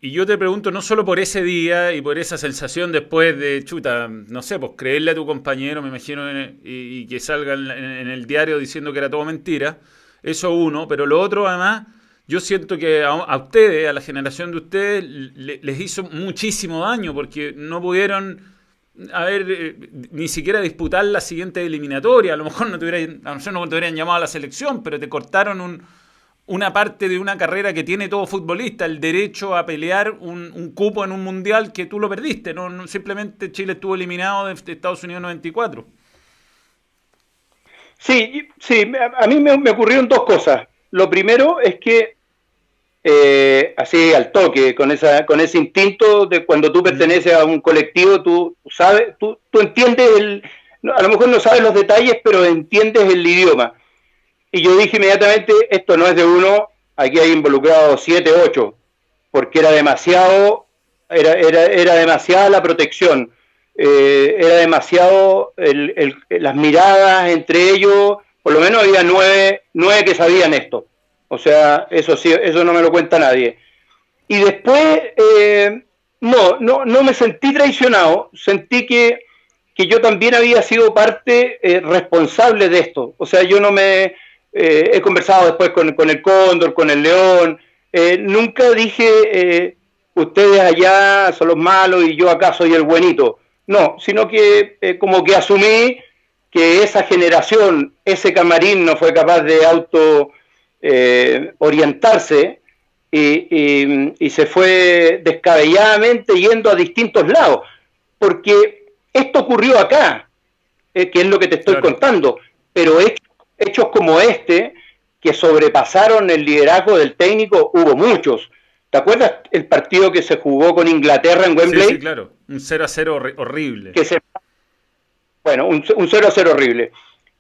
yo te pregunto, no solo por ese día y por esa sensación después de, chuta, no sé, pues creerle a tu compañero, me imagino, y, que salga en el diario diciendo que era todo mentira, eso uno, pero lo otro además, yo siento que a, ustedes, a la generación de ustedes, les hizo muchísimo daño porque no pudieron a ver, eh, ni siquiera disputar la siguiente eliminatoria. A lo mejor no te hubieran, a no, no te hubieran llamado a la selección, pero te cortaron un, una parte de una carrera que tiene todo futbolista, el derecho a pelear un, cupo en un mundial que tú lo perdiste. No, simplemente Chile estuvo eliminado de, de Estados Unidos 94. Sí, sí, a mí me, ocurrieron dos cosas. Lo primero es que, eh, así al toque, con, esa, con ese instinto de cuando tú perteneces a un colectivo, tú sabes, tú, tú entiendes el, a lo mejor no sabes los detalles, pero entiendes el idioma. Y yo dije inmediatamente, esto no es de uno, aquí hay involucrados siete, ocho, porque era demasiado, era, era, era demasiada la protección. Eh, era demasiado las miradas entre ellos, por lo menos había nueve, nueve que sabían esto. O sea, eso sí, eso no me lo cuenta nadie. Y después, eh, no, no, no me sentí traicionado, sentí que, que yo también había sido parte eh, responsable de esto. O sea, yo no me he conversado después con, con, el Cóndor, con el León, nunca dije ustedes allá son los malos y yo acá soy el buenito. No, sino que eh, como que asumí que esa generación, ese camarín no fue capaz de auto eh, orientarse y, se fue descabelladamente yendo a distintos lados, porque esto ocurrió acá, eh, que es lo que te estoy contando, pero hechos como este, que sobrepasaron el liderazgo del técnico, hubo muchos. ¿Te acuerdas el partido que se jugó con Inglaterra en Wembley? Sí, claro, un 0 a 0 horrible. Bueno, un, 0 a 0 horrible.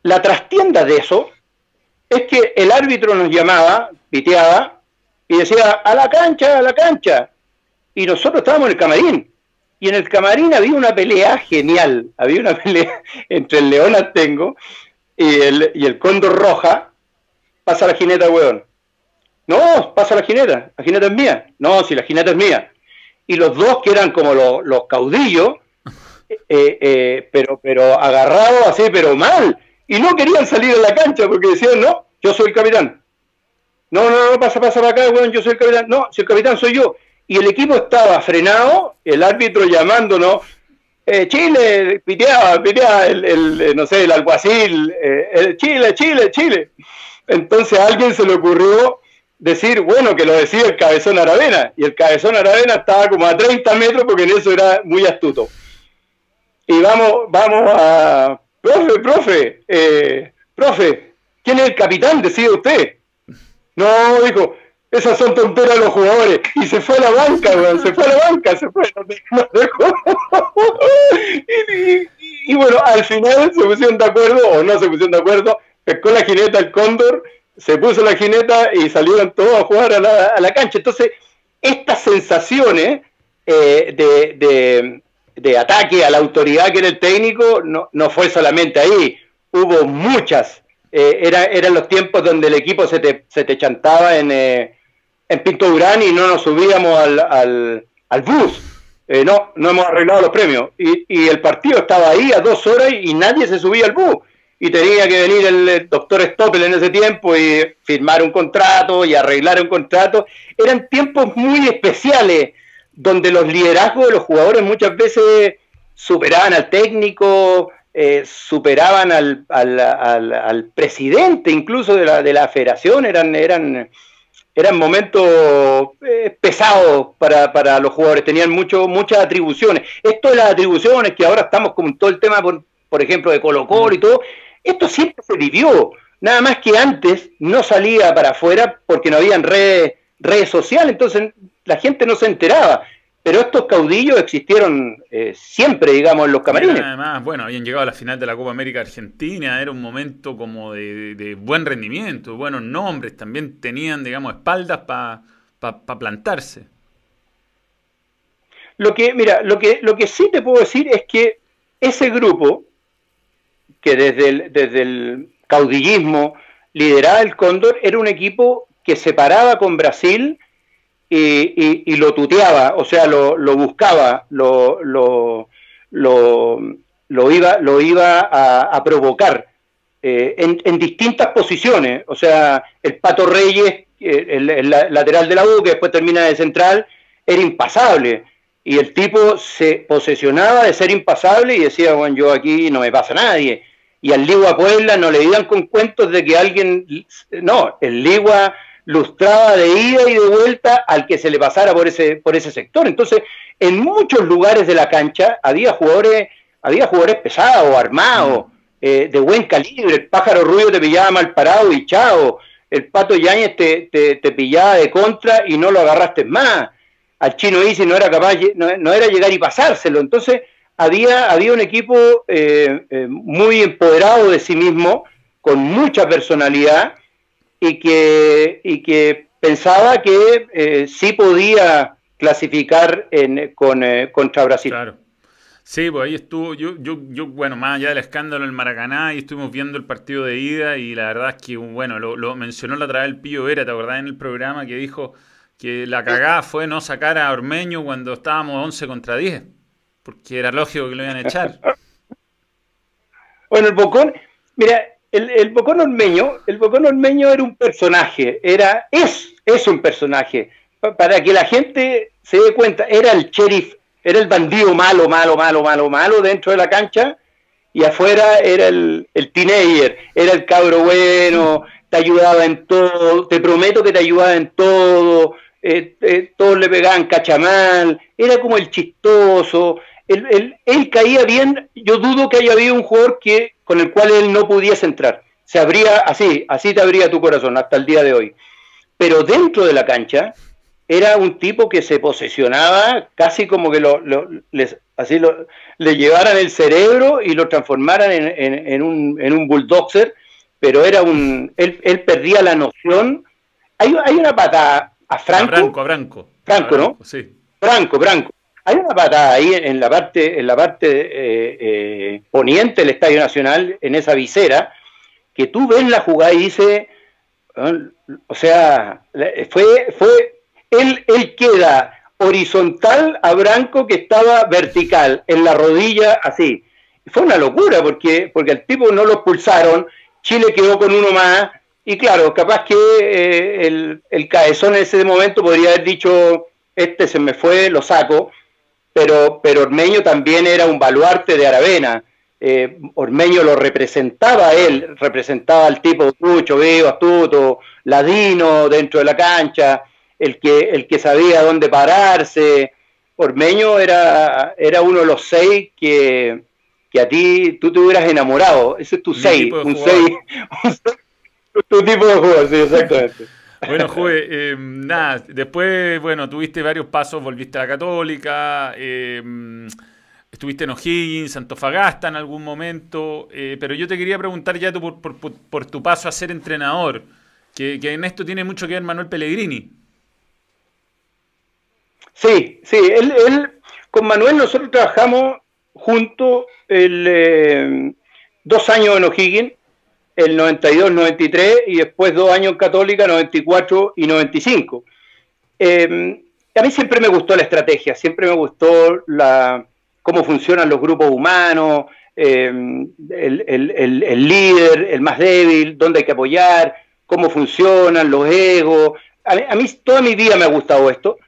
La trastienda de eso es que el árbitro nos llamaba, piteaba, y decía, a la cancha, a la cancha. Y nosotros estábamos en el camarín. Y en el camarín había una pelea genial. Había una pelea entre el León Atengo y el, y el Cóndor Roja. Pasa la jineta, weón. No, pasa la jineta, la jineta es mía. No, si la jineta es mía. Y los dos que eran como los, caudillos, eh, eh, pero, pero agarrados así, pero mal. Y no querían salir de la cancha porque decían, no, yo soy el capitán. No, no, no, pasa, pasa para acá, bueno, yo soy el capitán. No, si el capitán soy yo. y el equipo estaba frenado, el árbitro llamándonos, eh, Chile, piteaba, piteaba el, el, no sé, el alguacil, eh, el Chile, Chile, Chile. Entonces a alguien se le ocurrió decir, bueno, que lo decía el cabezón Aravena, y el cabezón Aravena estaba como a 30 metros porque en eso era muy astuto. Y vamos, vamos a, profe, profe, eh, profe, ¿quién es el capitán? Decide usted. No, dijo, esas son tonteras los jugadores. Y se fue a la banca, se fue a la banca, se fue, y, bueno, al final se pusieron de acuerdo, o no se pusieron de acuerdo, pescó la jineta el cóndor, se puso la jineta y salieron todos a jugar a la, a la cancha. Entonces, estas sensaciones eh, de, de, ataque a la autoridad que era el técnico no, no fue solamente ahí, hubo muchas. Eh, era, eran los tiempos donde el equipo se te, se te chantaba en, eh, en Pinto Durán y no nos subíamos al, al, al bus. Eh, no, no hemos arreglado los premios. Y, y, el partido estaba ahí a dos horas y, nadie se subía al bus. Y tenía que venir el, doctor Stoppel en ese tiempo y firmar un contrato y arreglar un contrato. Eran tiempos muy especiales donde los liderazgos de los jugadores muchas veces superaban al técnico, eh, superaban al, al, al, al, presidente incluso de la, de la federación, eran, eran eran momentos eh, pesados para, para, los jugadores, tenían mucho, muchas atribuciones. Esto de las atribuciones, que ahora estamos con todo el tema, por, por ejemplo, de Colo Colo y todo, esto siempre se vivió. Nada más que antes no salía para afuera porque no habían redes, redes sociales, entonces la gente no se enteraba pero estos caudillos existieron eh, siempre, digamos, en los camarines. además, bueno, habían llegado a la final de la Copa América Argentina, era un momento como de, buen rendimiento, buenos nombres, también tenían, digamos, espaldas para plantarse. Lo que, mira, lo que, lo que sí te puedo decir es que ese grupo, que desde el, desde el caudillismo lideraba el Cóndor, era un equipo que se paraba con Brasil y, y, lo tuteaba, o sea, lo, lo buscaba, lo, lo, lo, iba, lo iba a, provocar eh, en, en, distintas posiciones. O sea, el Pato Reyes, eh, el, lateral de la U, que después termina de central, era impasable. Y el tipo se posesionaba de ser impasable y decía, bueno, yo aquí no me pasa nadie. Y al Ligua Puebla no le digan con cuentos de que alguien... No, el Ligua lustraba de ida y de vuelta al que se le pasara por ese, por ese sector. Entonces, en muchos lugares de la cancha había jugadores, había jugadores pesados, armados, eh, de buen calibre. El pájaro rubio te pillaba mal parado y chao. El pato Yáñez te, te, pillaba de contra y no lo agarraste más. Al chino Isi no era capaz, no, era llegar y pasárselo. Entonces, había, había un equipo eh, eh, muy empoderado de sí mismo, con mucha personalidad y que, y que pensaba que eh, sí podía clasificar en, con, eh, contra Brasil. Claro. Sí, pues ahí estuvo, yo, yo, yo, bueno, más allá del escándalo en el Maracaná, y estuvimos viendo el partido de ida y la verdad es que, bueno, lo, mencionó la otra vez el Pío Vera, ¿te acordás en el programa que dijo que la cagada fue no sacar a Ormeño cuando estábamos 11 contra 10? Porque era lógico que lo iban a echar. bueno, el Bocón, mira, el, el Bocón Ormeño, el Bocón Ormeño era un personaje, era, es, es un personaje. Para que la gente se dé cuenta, era el sheriff, era el bandido malo, malo, malo, malo, malo dentro de la cancha y afuera era el, el teenager, era el cabro bueno, te ayudaba en todo, te prometo que te ayudaba en todo, eh, eh, todos le pegaban cachamal, era como el chistoso, él, él, caía bien, yo dudo que haya habido un jugador que, con el cual él no pudiese entrar. Se abría así, así te abría tu corazón hasta el día de hoy. Pero dentro de la cancha era un tipo que se posesionaba casi como que lo, les, así lo, le llevaran el cerebro y lo transformaran en, en, un, en un bulldozer, pero era un, él, él perdía la noción. Hay, hay una pata a Franco. A Franco, a Franco. Franco, ¿no? Sí. Franco, Franco. Hay una patada ahí en la parte, en la parte eh, eh, poniente del Estadio Nacional, en esa visera, que tú ves la jugada y dices, o sea, fue, fue, él, él queda horizontal a Branco que estaba vertical, en la rodilla así. Fue una locura porque, porque al tipo no lo expulsaron, Chile quedó con uno más, y claro, capaz que eh, el, el, cabezón en ese momento podría haber dicho, este se me fue, lo saco, pero, pero Ormeño también era un baluarte de Aravena. Eh, Ormeño lo representaba él, representaba al tipo trucho, vivo, astuto, ladino dentro de la cancha, el que, el que sabía dónde pararse. Ormeño era, era uno de los seis que, que a ti tú te hubieras enamorado. Ese es tu seis, un seis, tu tipo de juego, sí, exactamente. Bueno, Juve, eh, nada, después, bueno, tuviste varios pasos, volviste a la Católica, eh, estuviste en O'Higgins, Santofagasta en algún momento, eh, pero yo te quería preguntar ya por, por, tu paso a ser entrenador, que, en esto tiene mucho que ver Manuel Pellegrini. Sí, sí, él, con Manuel nosotros trabajamos juntos el, dos años en O'Higgins, el 92-93 y después dos años en Católica, 94 y 95. Em, a mí siempre me gustó la estrategia, siempre me gustó la, cómo funcionan los grupos humanos, em, el, líder, el más débil, dónde hay que apoyar, cómo funcionan los egos. A mí, toda mi vida me ha gustado esto.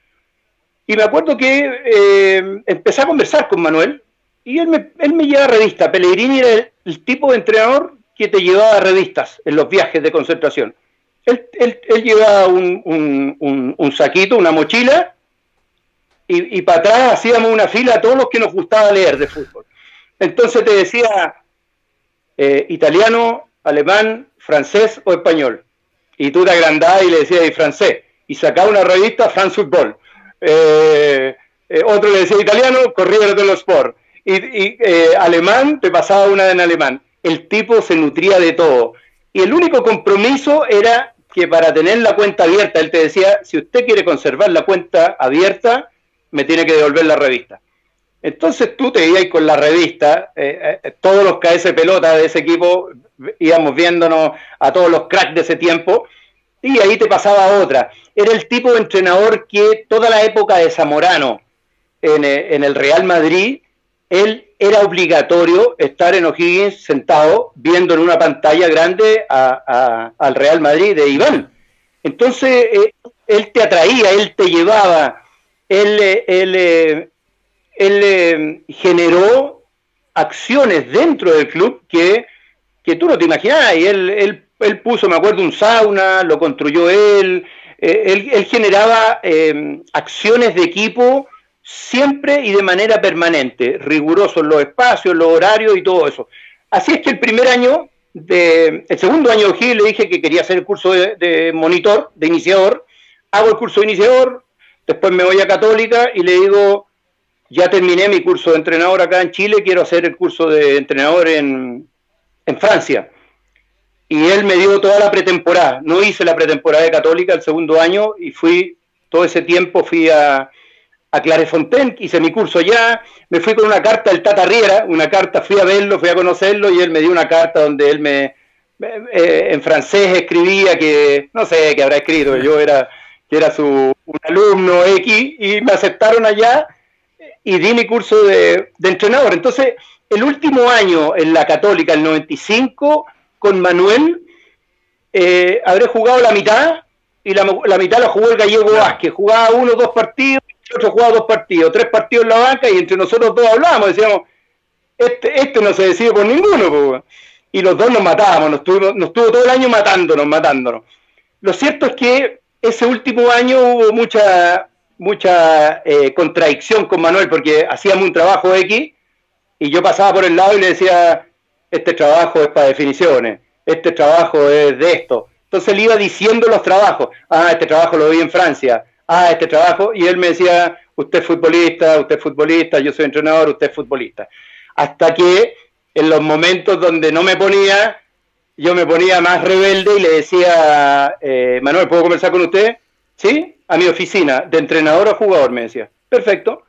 Y me acuerdo que em, empecé a conversar con Manuel y él me, él me lleva a revista. Pellegrini era el tipo de entrenador que te llevaba revistas en los viajes de concentración. Él, llevaba un, saquito, una mochila, y, para atrás hacíamos una fila a todos los que nos gustaba leer de fútbol. Entonces te decía eh, italiano, alemán, francés o español. Y tú te agrandabas y le decías y francés. Y sacaba una revista, France Football. Eh, eh, otro le decía italiano, Corriere dello Sport. Y, y alemán, te pasaba una en alemán el tipo se nutría de todo. Y el único compromiso era que para tener la cuenta abierta, él te decía, si usted quiere conservar la cuenta abierta, me tiene que devolver la revista. Entonces tú te ibas con la revista, eh, eh, todos los KS pelota de ese equipo, íbamos viéndonos a todos los cracks de ese tiempo, y ahí te pasaba otra. Era el tipo de entrenador que toda la época de Zamorano en, eh, en el Real Madrid, él era obligatorio estar en O'Higgins sentado viendo en una pantalla grande al Real Madrid de Iván. Entonces, eh, él te atraía, él te llevaba, él, eh, él, eh, generó acciones dentro del club que, tú no te imaginabas. Y él, él, puso, me acuerdo, un sauna, lo construyó él, él, él, generaba acciones de equipo siempre y de manera permanente, riguroso en los espacios, los horarios y todo eso. Así es que el primer año, de, el segundo año de le dije que quería hacer el curso de, monitor, de iniciador, hago el curso de iniciador, después me voy a Católica y le digo, ya terminé mi curso de entrenador acá en Chile, quiero hacer el curso de entrenador en, en Francia. Y él me dio toda la pretemporada. No hice la pretemporada de Católica el segundo año y fui, todo ese tiempo fui a, a Clarefontaine, hice mi curso allá, me fui con una carta del Tata Riera, una carta, fui a verlo, fui a conocerlo y él me dio una carta donde él me, eh, en francés escribía que, no sé qué habrá escrito, yo era, que era su un alumno X y me aceptaron allá y di mi curso de, entrenador. Entonces, el último año en la Católica, el 95, con Manuel, eh, habré jugado la mitad y la, mitad la jugó el gallego Vázquez, jugaba uno o dos partidos otro jugaba dos partidos, tres partidos en la banca y entre nosotros todos hablábamos, decíamos, este, este no se decide por ninguno, y los dos nos matábamos, nos tuvo, nos tuvo todo el año matándonos, matándonos. Lo cierto es que ese último año hubo mucha, mucha eh, contradicción con Manuel porque hacíamos un trabajo X y yo pasaba por el lado y le decía, este trabajo es para definiciones, este trabajo es de esto. Entonces le iba diciendo los trabajos, ah, este trabajo lo vi en Francia, ah, este trabajo, y él me decía, usted es futbolista, usted es futbolista, yo soy entrenador, usted es futbolista. Hasta que en los momentos donde no me ponía, yo me ponía más rebelde y le decía, eh, Manuel, ¿puedo conversar con usted? Sí, a mi oficina, de entrenador o jugador, me decía. Perfecto.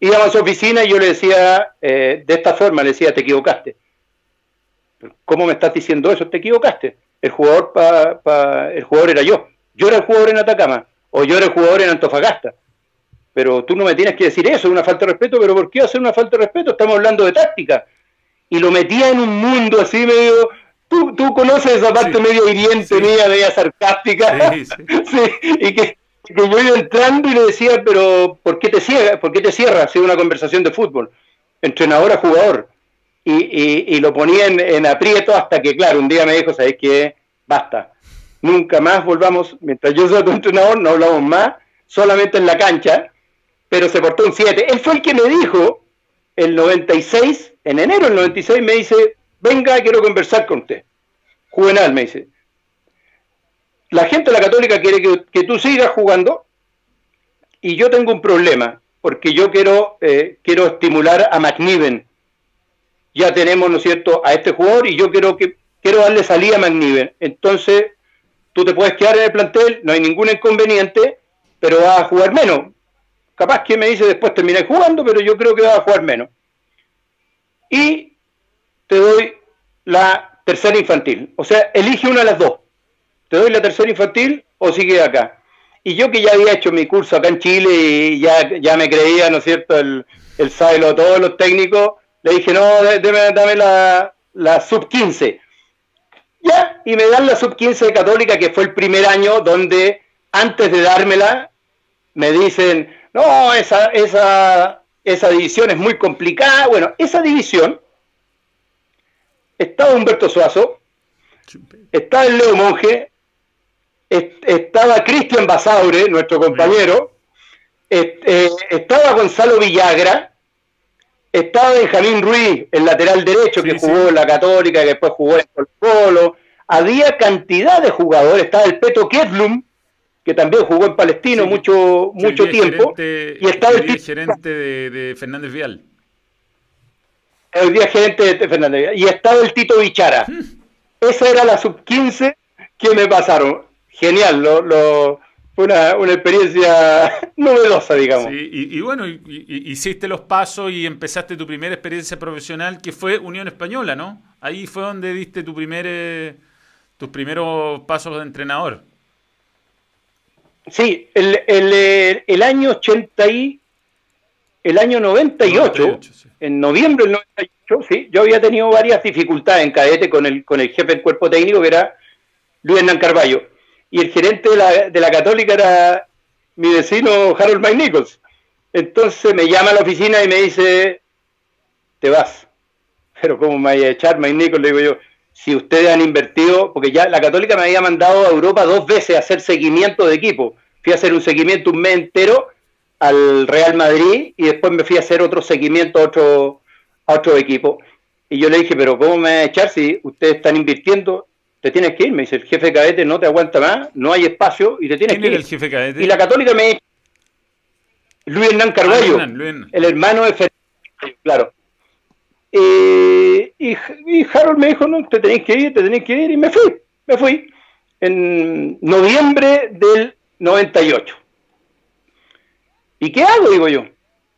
Íbamos a su oficina y yo le decía, eh, de esta forma, le decía, te equivocaste. ¿Cómo me estás diciendo eso? Te equivocaste. El jugador, pa, el jugador era yo. Yo era el jugador en Atacama o yo era jugador en Antofagasta. Pero tú no me tienes que decir eso, es una falta de respeto, pero ¿por qué hacer una falta de respeto? Estamos hablando de táctica. Y lo metía en un mundo así medio... Tú, tú conoces esa parte medio hiriente mía, media sarcástica. Sí, sí. y, que, que yo iba entrando y le decía, pero ¿por qué te cierras? ¿Por qué te cierras? Sido una conversación de fútbol, entrenador a jugador. Y, y, lo ponía en, aprieto hasta que, claro, un día me dijo, ¿sabes qué? Basta. Nunca más volvamos, mientras yo soy tu entrenador, no hablamos más, solamente en la cancha, pero se portó un 7. Él fue el que me dijo, el 96, en enero del 96, me dice, venga, quiero conversar con usted. Juvenal, me dice la gente de la católica quiere que, tú sigas jugando y yo tengo un problema, porque yo quiero, eh, quiero estimular a McNiven. Ya tenemos, ¿no es cierto?, a este jugador y yo quiero, que, quiero darle salida a McNiven. Entonces, tú te puedes quedar en el plantel, no hay ningún inconveniente, pero vas a jugar menos. Capaz que me dice después terminé jugando, pero yo creo que vas a jugar menos. Y te doy la tercera infantil. O sea, elige una de las dos. ¿te doy la tercera infantil o sigue acá? Y yo que ya había hecho mi curso acá en Chile y ya, ya me creía, ¿no es cierto?, el, el de todos los técnicos, le dije, no, dame, la, la sub 15. Ya, y me dan la sub 15 de Católica, que fue el primer año donde antes de dármela, me dicen, no, esa, esa, esa división es muy complicada. Bueno, esa división estaba Humberto Suazo, estaba el Leo Monge, estaba Cristian Basaure, nuestro compañero, eh, estaba Gonzalo Villagra, estaba Benjamín Ruiz, el lateral derecho que jugó en la Católica, que después jugó en el Polo. Había cantidad de jugadores, estaba el Peto Kedlum, que también jugó en Palestino mucho, mucho tiempo. y estaba el, gerente de, Fernández Vial. El día gerente de Fernández Vial. Y estaba el Tito Bichara. Hmm. Esa era la sub-15 que me pasaron genial, lo, lo, fue una, experiencia novedosa, digamos. y, bueno, hiciste los pasos y empezaste tu primera experiencia profesional, que fue Unión Española, ¿no? Ahí fue donde diste tu primer, eh, tus primeros pasos de entrenador. Sí, el, el, el año 80 y, el año 98, en noviembre del 98, sí, yo había tenido varias dificultades en cadete con el, con el jefe del cuerpo técnico, que era Luis Hernán Carballo y el gerente de la, de la Católica era mi vecino Harold Mike Nichols. Entonces me llama a la oficina y me dice, te vas. Pero ¿cómo me vaya a echar Mike Nichols? Le digo yo, si ustedes han invertido, porque ya la Católica me había mandado a Europa dos veces a hacer seguimiento de equipo. Fui a hacer un seguimiento un mes entero al Real Madrid y después me fui a hacer otro seguimiento a otro, a otro equipo. Y yo le dije, pero ¿cómo me van a echar si ustedes están invirtiendo? Te tienes que ir, me dice, el jefe cadete no te aguanta más, no hay espacio y te tienes que ir. el jefe cadete? Y la católica me Luis Hernán Carballo, ah, el hermano de Fernando, claro. Eh, y, Harold me dijo, no, te tenéis que ir, te tenéis que ir, y me fui, me fui, en noviembre del 98. ¿Y qué hago? Digo yo.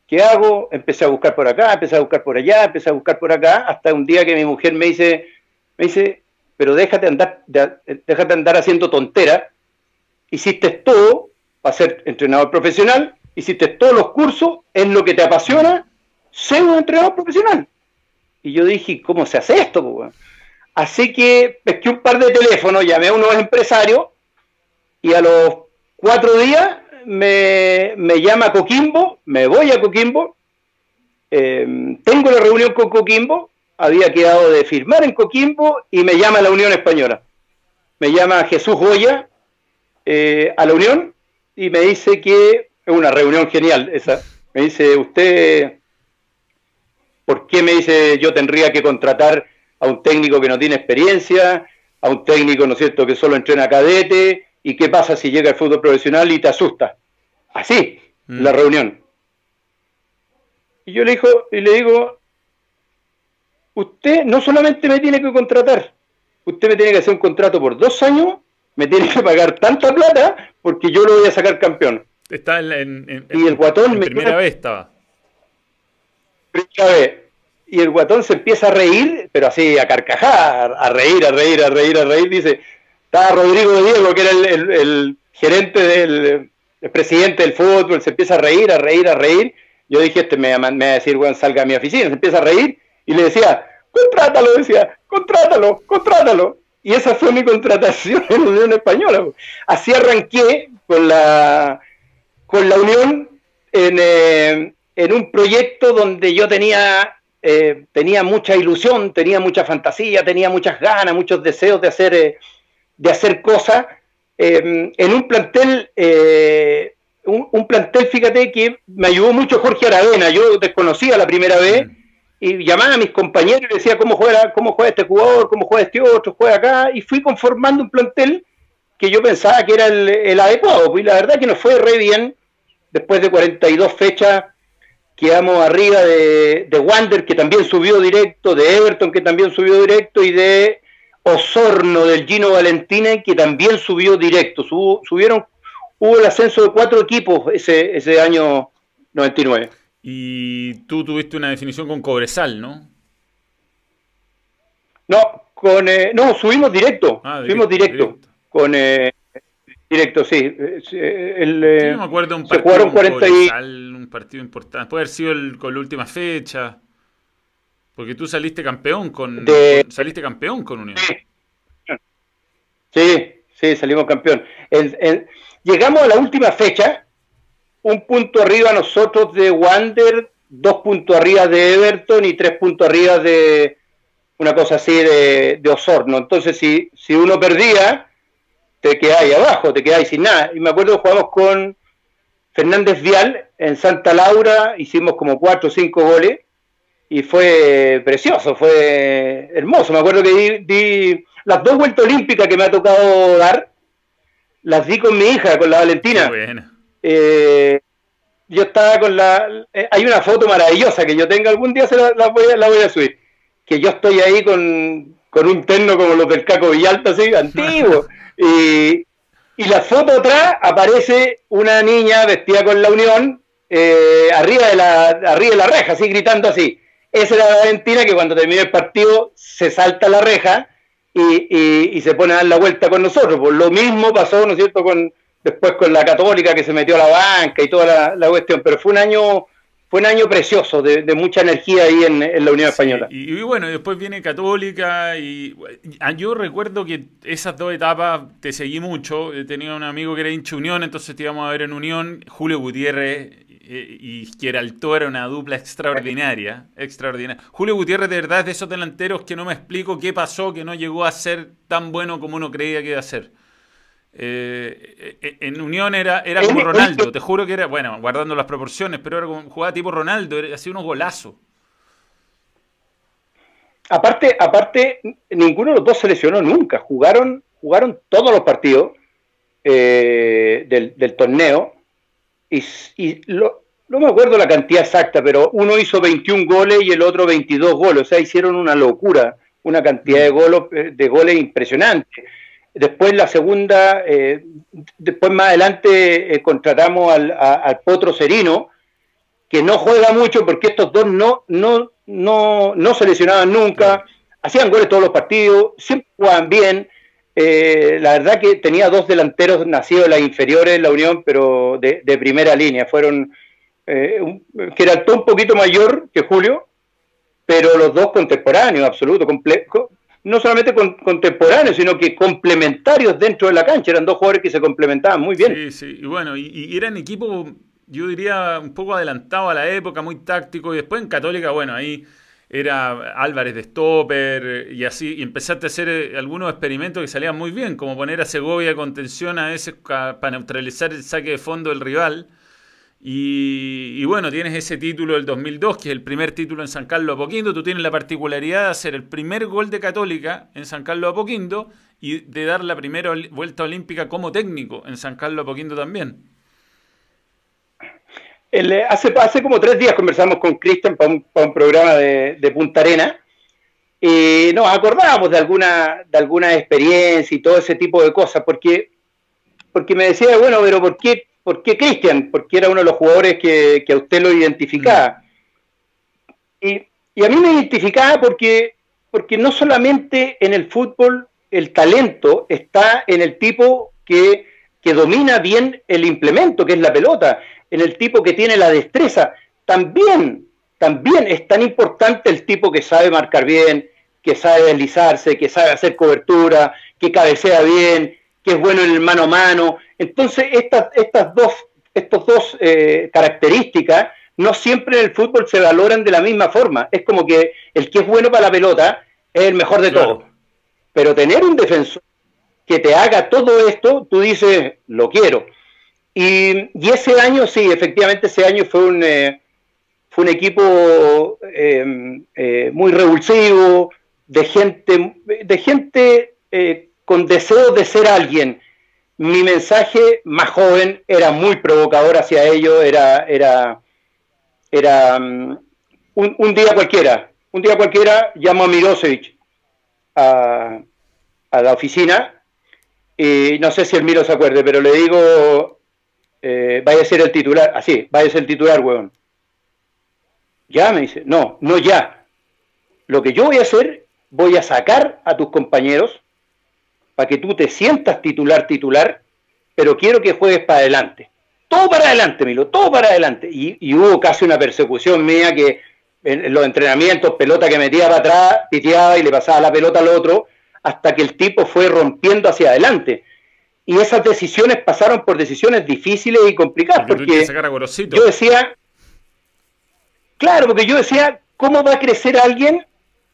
¿Qué hago? Empecé a buscar por acá, empecé a buscar por allá, empecé a buscar por acá, hasta un día que mi mujer me dice, me dice, pero déjate andar, déjate andar haciendo tontera. Hiciste todo para ser entrenador profesional, hiciste todos los cursos, es lo que te apasiona, sé un entrenador profesional. Y yo dije, ¿cómo se hace esto? Así que pesqué un par de teléfonos, llamé a unos empresarios y a los cuatro días me, llama Coquimbo, me voy a Coquimbo, eh, tengo la reunión con Coquimbo había quedado de firmar en Coquimbo y me llama a la Unión Española. Me llama Jesús Goya eh, a la Unión y me dice que es una reunión genial esa. Me dice, usted, ¿por qué me dice yo tendría que contratar a un técnico que no tiene experiencia, a un técnico, ¿no es cierto?, que solo entrena cadete, y qué pasa si llega el fútbol profesional y te asusta. Así, la mm. reunión. Y yo le, digo, y le digo, usted no solamente me tiene que contratar, usted me tiene que hacer un contrato por dos años, me tiene que pagar tanta plata porque yo lo voy a sacar campeón. Está en, y el guatón primera vez estaba. Primera vez. Y el guatón se empieza a reír, pero así a carcajar, a reír, a reír, a reír, a reír. Dice, estaba Rodrigo de Diego, que era el, gerente del presidente del fútbol, se empieza a reír, a reír, a reír. Yo dije, este me, me va a decir, bueno, salga a mi oficina, se empieza a reír y le decía, contrátalo, decía, contrátalo, contrátalo. y esa fue mi contratación en la Unión Española. Así arranqué con la, con la Unión en, eh, en un proyecto donde yo tenía, eh, tenía mucha ilusión, tenía mucha fantasía, tenía muchas ganas, muchos deseos de hacer, eh, de hacer cosas. en un plantel, un, plantel, fíjate, que me ayudó mucho Jorge Aravena. Yo desconocía la primera vez y llamaba a mis compañeros y decía cómo juega, cómo juega este jugador, cómo juega este otro, juega acá, y fui conformando un plantel que yo pensaba que era el, adecuado, y la verdad que nos fue re bien, después de 42 fechas, quedamos arriba de, de Wander, que también subió directo, de Everton, que también subió directo, y de Osorno, del Gino Valentina, que también subió directo, subieron, hubo el ascenso de cuatro equipos ese, ese año 99. Y tú tuviste una definición con Cobresal, ¿no? No, con eh, no, subimos directo, ah, subimos directo, con eh, directo, sí. Eh, el, sí, me acuerdo un partido, Cobresal, un partido importante. Puede haber sido el, con la última fecha, porque tú saliste campeón con, saliste campeón con Unión. Sí, sí, salimos campeón. llegamos a la última fecha un punto arriba nosotros de Wander, dos puntos arriba de Everton y tres puntos arriba de una cosa así de, Osorno. Entonces, si, si uno perdía, te quedáis abajo, te quedáis sin nada. Y me acuerdo que jugamos con Fernández Vial en Santa Laura, hicimos como cuatro o cinco goles y fue precioso, fue hermoso. Me acuerdo que di, las dos vueltas olímpicas que me ha tocado dar, las di con mi hija, con la Valentina. Eh, yo estaba con la... Eh, hay una foto maravillosa que yo tengo, algún día se la, voy, a, la voy a subir, que yo estoy ahí con, un terno como los del Caco Villalta, así, antiguo, y, la foto atrás aparece una niña vestida con la Unión, eh, arriba, de la, arriba de la reja, así, gritando así. Esa era la Valentina que cuando termina el partido se salta la reja y, y, se pone a dar la vuelta con nosotros. Pues lo mismo pasó, ¿no es cierto?, con, después con la Católica que se metió a la banca y toda la, cuestión, pero fue un año fue un año precioso, de, mucha energía ahí en, la Unión Española. Y, bueno, después viene Católica y ah, yo recuerdo que esas dos etapas te seguí mucho. Tenía un amigo que era hincha Unión, entonces te íbamos a ver en Unión. Julio Gutiérrez eh, y Geralto era una dupla extraordinaria, extraordinaria. Julio Gutiérrez de verdad es de esos delanteros que no me explico qué pasó, que no llegó a ser tan bueno como uno creía que iba a ser. Eh, eh, en Unión era, era como Ronaldo, te juro que era, bueno, guardando las proporciones, pero era como, jugaba tipo Ronaldo, hacía unos golazos. Aparte, aparte, ninguno de los dos se lesionó nunca, jugaron, jugaron todos los partidos eh, del, torneo. Y, no me acuerdo la cantidad exacta, pero uno hizo 21 goles y el otro 22 goles, o sea, hicieron una locura, una cantidad de, goles, de goles impresionante. Después la segunda, eh, después más adelante eh, contratamos al, Potro Serino, que no juega mucho porque estos dos no, no, no, no se lesionaban nunca, hacían goles todos los partidos, siempre jugaban bien. Eh, la verdad que tenía dos delanteros nacidos en las inferiores en la Unión, pero de, primera línea. Fueron, que era todo un poquito mayor que Julio, pero los dos contemporáneos, absoluto, completo no solamente contemporáneos, sino que complementarios dentro de la cancha. Eran dos jugadores que se complementaban muy bien. Sí, sí, y bueno, y, eran equipos, yo diría, un poco adelantados a la época, muy táctico. Y después en Católica, bueno, ahí era Álvarez de Stopper y así, y empezaste a hacer eh, algunos experimentos que salían muy bien, como poner a Segovia con tensión a veces para neutralizar el saque de fondo del rival. Y, bueno, tienes ese título del 2002, que es el primer título en San Carlos Apoquindo. Tú tienes la particularidad de hacer el primer gol de Católica en San Carlos Apoquindo y de dar la primera vuelta olímpica como técnico en San Carlos Apoquindo también. Eh, hace, hace como tres días conversamos con Cristian para un, programa de, Punta Arena y nos acordábamos de alguna, de alguna experiencia y todo ese tipo de cosas, porque, porque me decía, bueno, pero ¿por qué ¿Por qué Cristian? Porque era uno de los jugadores que, a usted lo identificaba. Y, a mí me identificaba porque, porque no solamente en el fútbol el talento está en el tipo que, que domina bien el implemento, que es la pelota, en el tipo que tiene la destreza. También, también es tan importante el tipo que sabe marcar bien, que sabe deslizarse, que sabe hacer cobertura, que cabecea bien, que es bueno en el mano a mano. Entonces, estas, estas dos, estos dos eh, características no siempre en el fútbol se valoran de la misma forma. Es como que el que es bueno para la pelota es el mejor de todos. Pero tener un defensor que te haga todo esto, tú dices, lo quiero. Y, ese año, sí, efectivamente ese año fue un, eh, fue un equipo em, eh, muy revulsivo, de gente, de gente con deseo de ser alguien. Mi mensaje más joven era muy provocador hacia ellos, era, era, era um, un, día cualquiera, un día cualquiera llamo a Mirosevic a, a, la oficina y no sé si el Miro se acuerde, pero le digo, eh, vaya a ser el titular, así, vaya a ser el titular, weón. Ya me dice, no, no ya. Lo que yo voy a hacer, voy a sacar a tus compañeros para que tú te sientas titular, titular, pero quiero que juegues para adelante todo para adelante, Milo, todo para adelante. Y, hubo casi una persecución mía que en, los entrenamientos, pelota que metía para atrás, piteaba y le pasaba la pelota al otro, hasta que el tipo fue rompiendo hacia adelante. Y esas decisiones pasaron por decisiones difíciles y complicadas, porque, yo decía, claro, porque yo decía, ¿cómo va a crecer alguien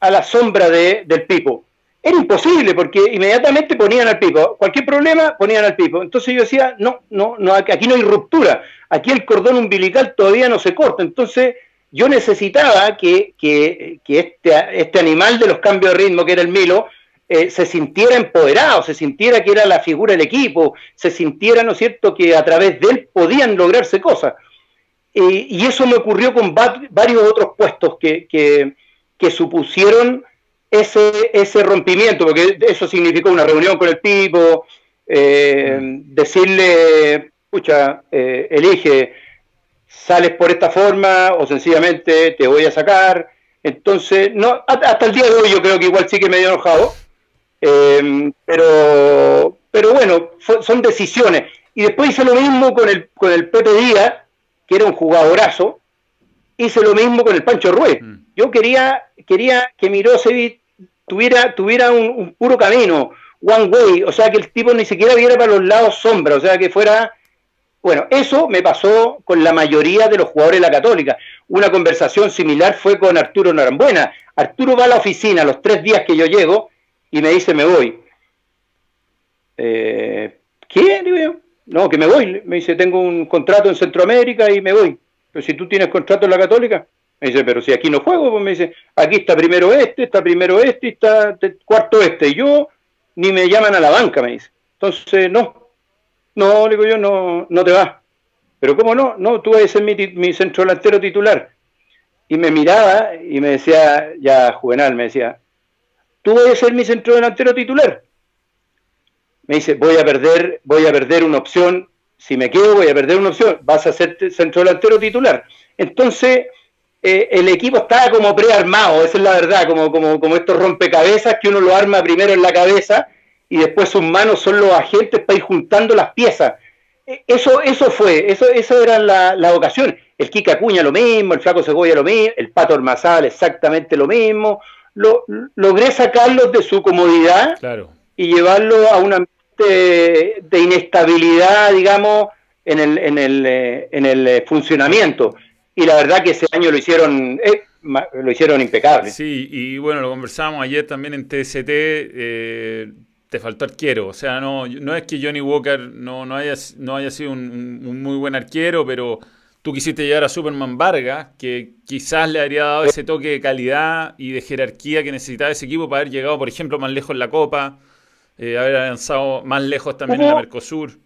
a la sombra de, del Pipo? Era imposible porque inmediatamente ponían al pipo. Cualquier problema ponían al pipo. Entonces yo decía, no, no, no, aquí no hay ruptura. Aquí el cordón umbilical todavía no se corta. Entonces yo necesitaba que, este, este, animal de los cambios de ritmo, que era el Milo, eh, se sintiera empoderado, se sintiera que era la figura del equipo, se sintiera, ¿no es cierto?, que a través de él podían lograrse cosas. y eso me ocurrió con varios otros puestos que supusieron ese, ese rompimiento, porque eso significó una reunión con el tipo, eh, mm. decirle, escucha, eh, elige, sales por esta forma o sencillamente te voy a sacar. Entonces, no, hasta el día de hoy yo creo que igual sí que me dio enojado, eh, pero, pero bueno, son decisiones. Y después hice lo mismo con el, con el Pepe Díaz, que era un jugadorazo, hice lo mismo con el Pancho Ruiz. Mm. Yo quería, quería que Mirosevic tuviera, tuviera un, puro camino, one way, o sea, que el tipo ni siquiera viera para los lados sombra, o sea, que fuera... Bueno, eso me pasó con la mayoría de los jugadores de la Católica. Una conversación similar fue con Arturo Norambuena. Arturo va a la oficina los tres días que yo llego y me dice, me voy. Eh, ¿Qué? No, que me voy. Me dice, tengo un contrato en Centroamérica y me voy. Pero si tú tienes contrato en la Católica. Me dice, pero si aquí no juego, pues me dice, aquí está primero este, está primero este y está cuarto este. Y yo ni me llaman a la banca, me dice. Entonces, no, no, le digo yo, no, no te vas. Pero ¿cómo no? No, tú ser mi, mi centro delantero titular. Y me miraba y me decía, ya Juvenal, me decía, tú a ser mi centro delantero titular. Me dice, voy a perder, voy a perder una opción. Si me quedo, voy a perder una opción. Vas a ser centro delantero titular. Entonces, eh, el equipo estaba como prearmado, esa es la verdad, como, como, como estos rompecabezas que uno lo arma primero en la cabeza y después sus manos son los agentes para ir juntando las piezas. Eh, eso, eso fue, eso, eso era la, la ocasión. El Kika Acuña lo mismo, el Flaco Segovia lo mismo, el Pato Ormazal exactamente lo mismo. Lo, logré sacarlos de su comodidad y llevarlo a un ambiente de inestabilidad, digamos, en el, en el, eh, en el funcionamiento y la verdad que ese año lo hicieron eh, lo hicieron impecable. Sí, y bueno, lo conversábamos ayer también en TST, eh, te faltó arquero, o sea, no, no es que Johnny Walker no, no, haya, no haya sido un, muy buen arquero, pero tú quisiste llegar a Superman Vargas, que quizás le habría dado ese toque de calidad y de jerarquía que necesitaba ese equipo para haber llegado, por ejemplo, más lejos en la Copa, eh, haber avanzado más lejos también en la Mercosur.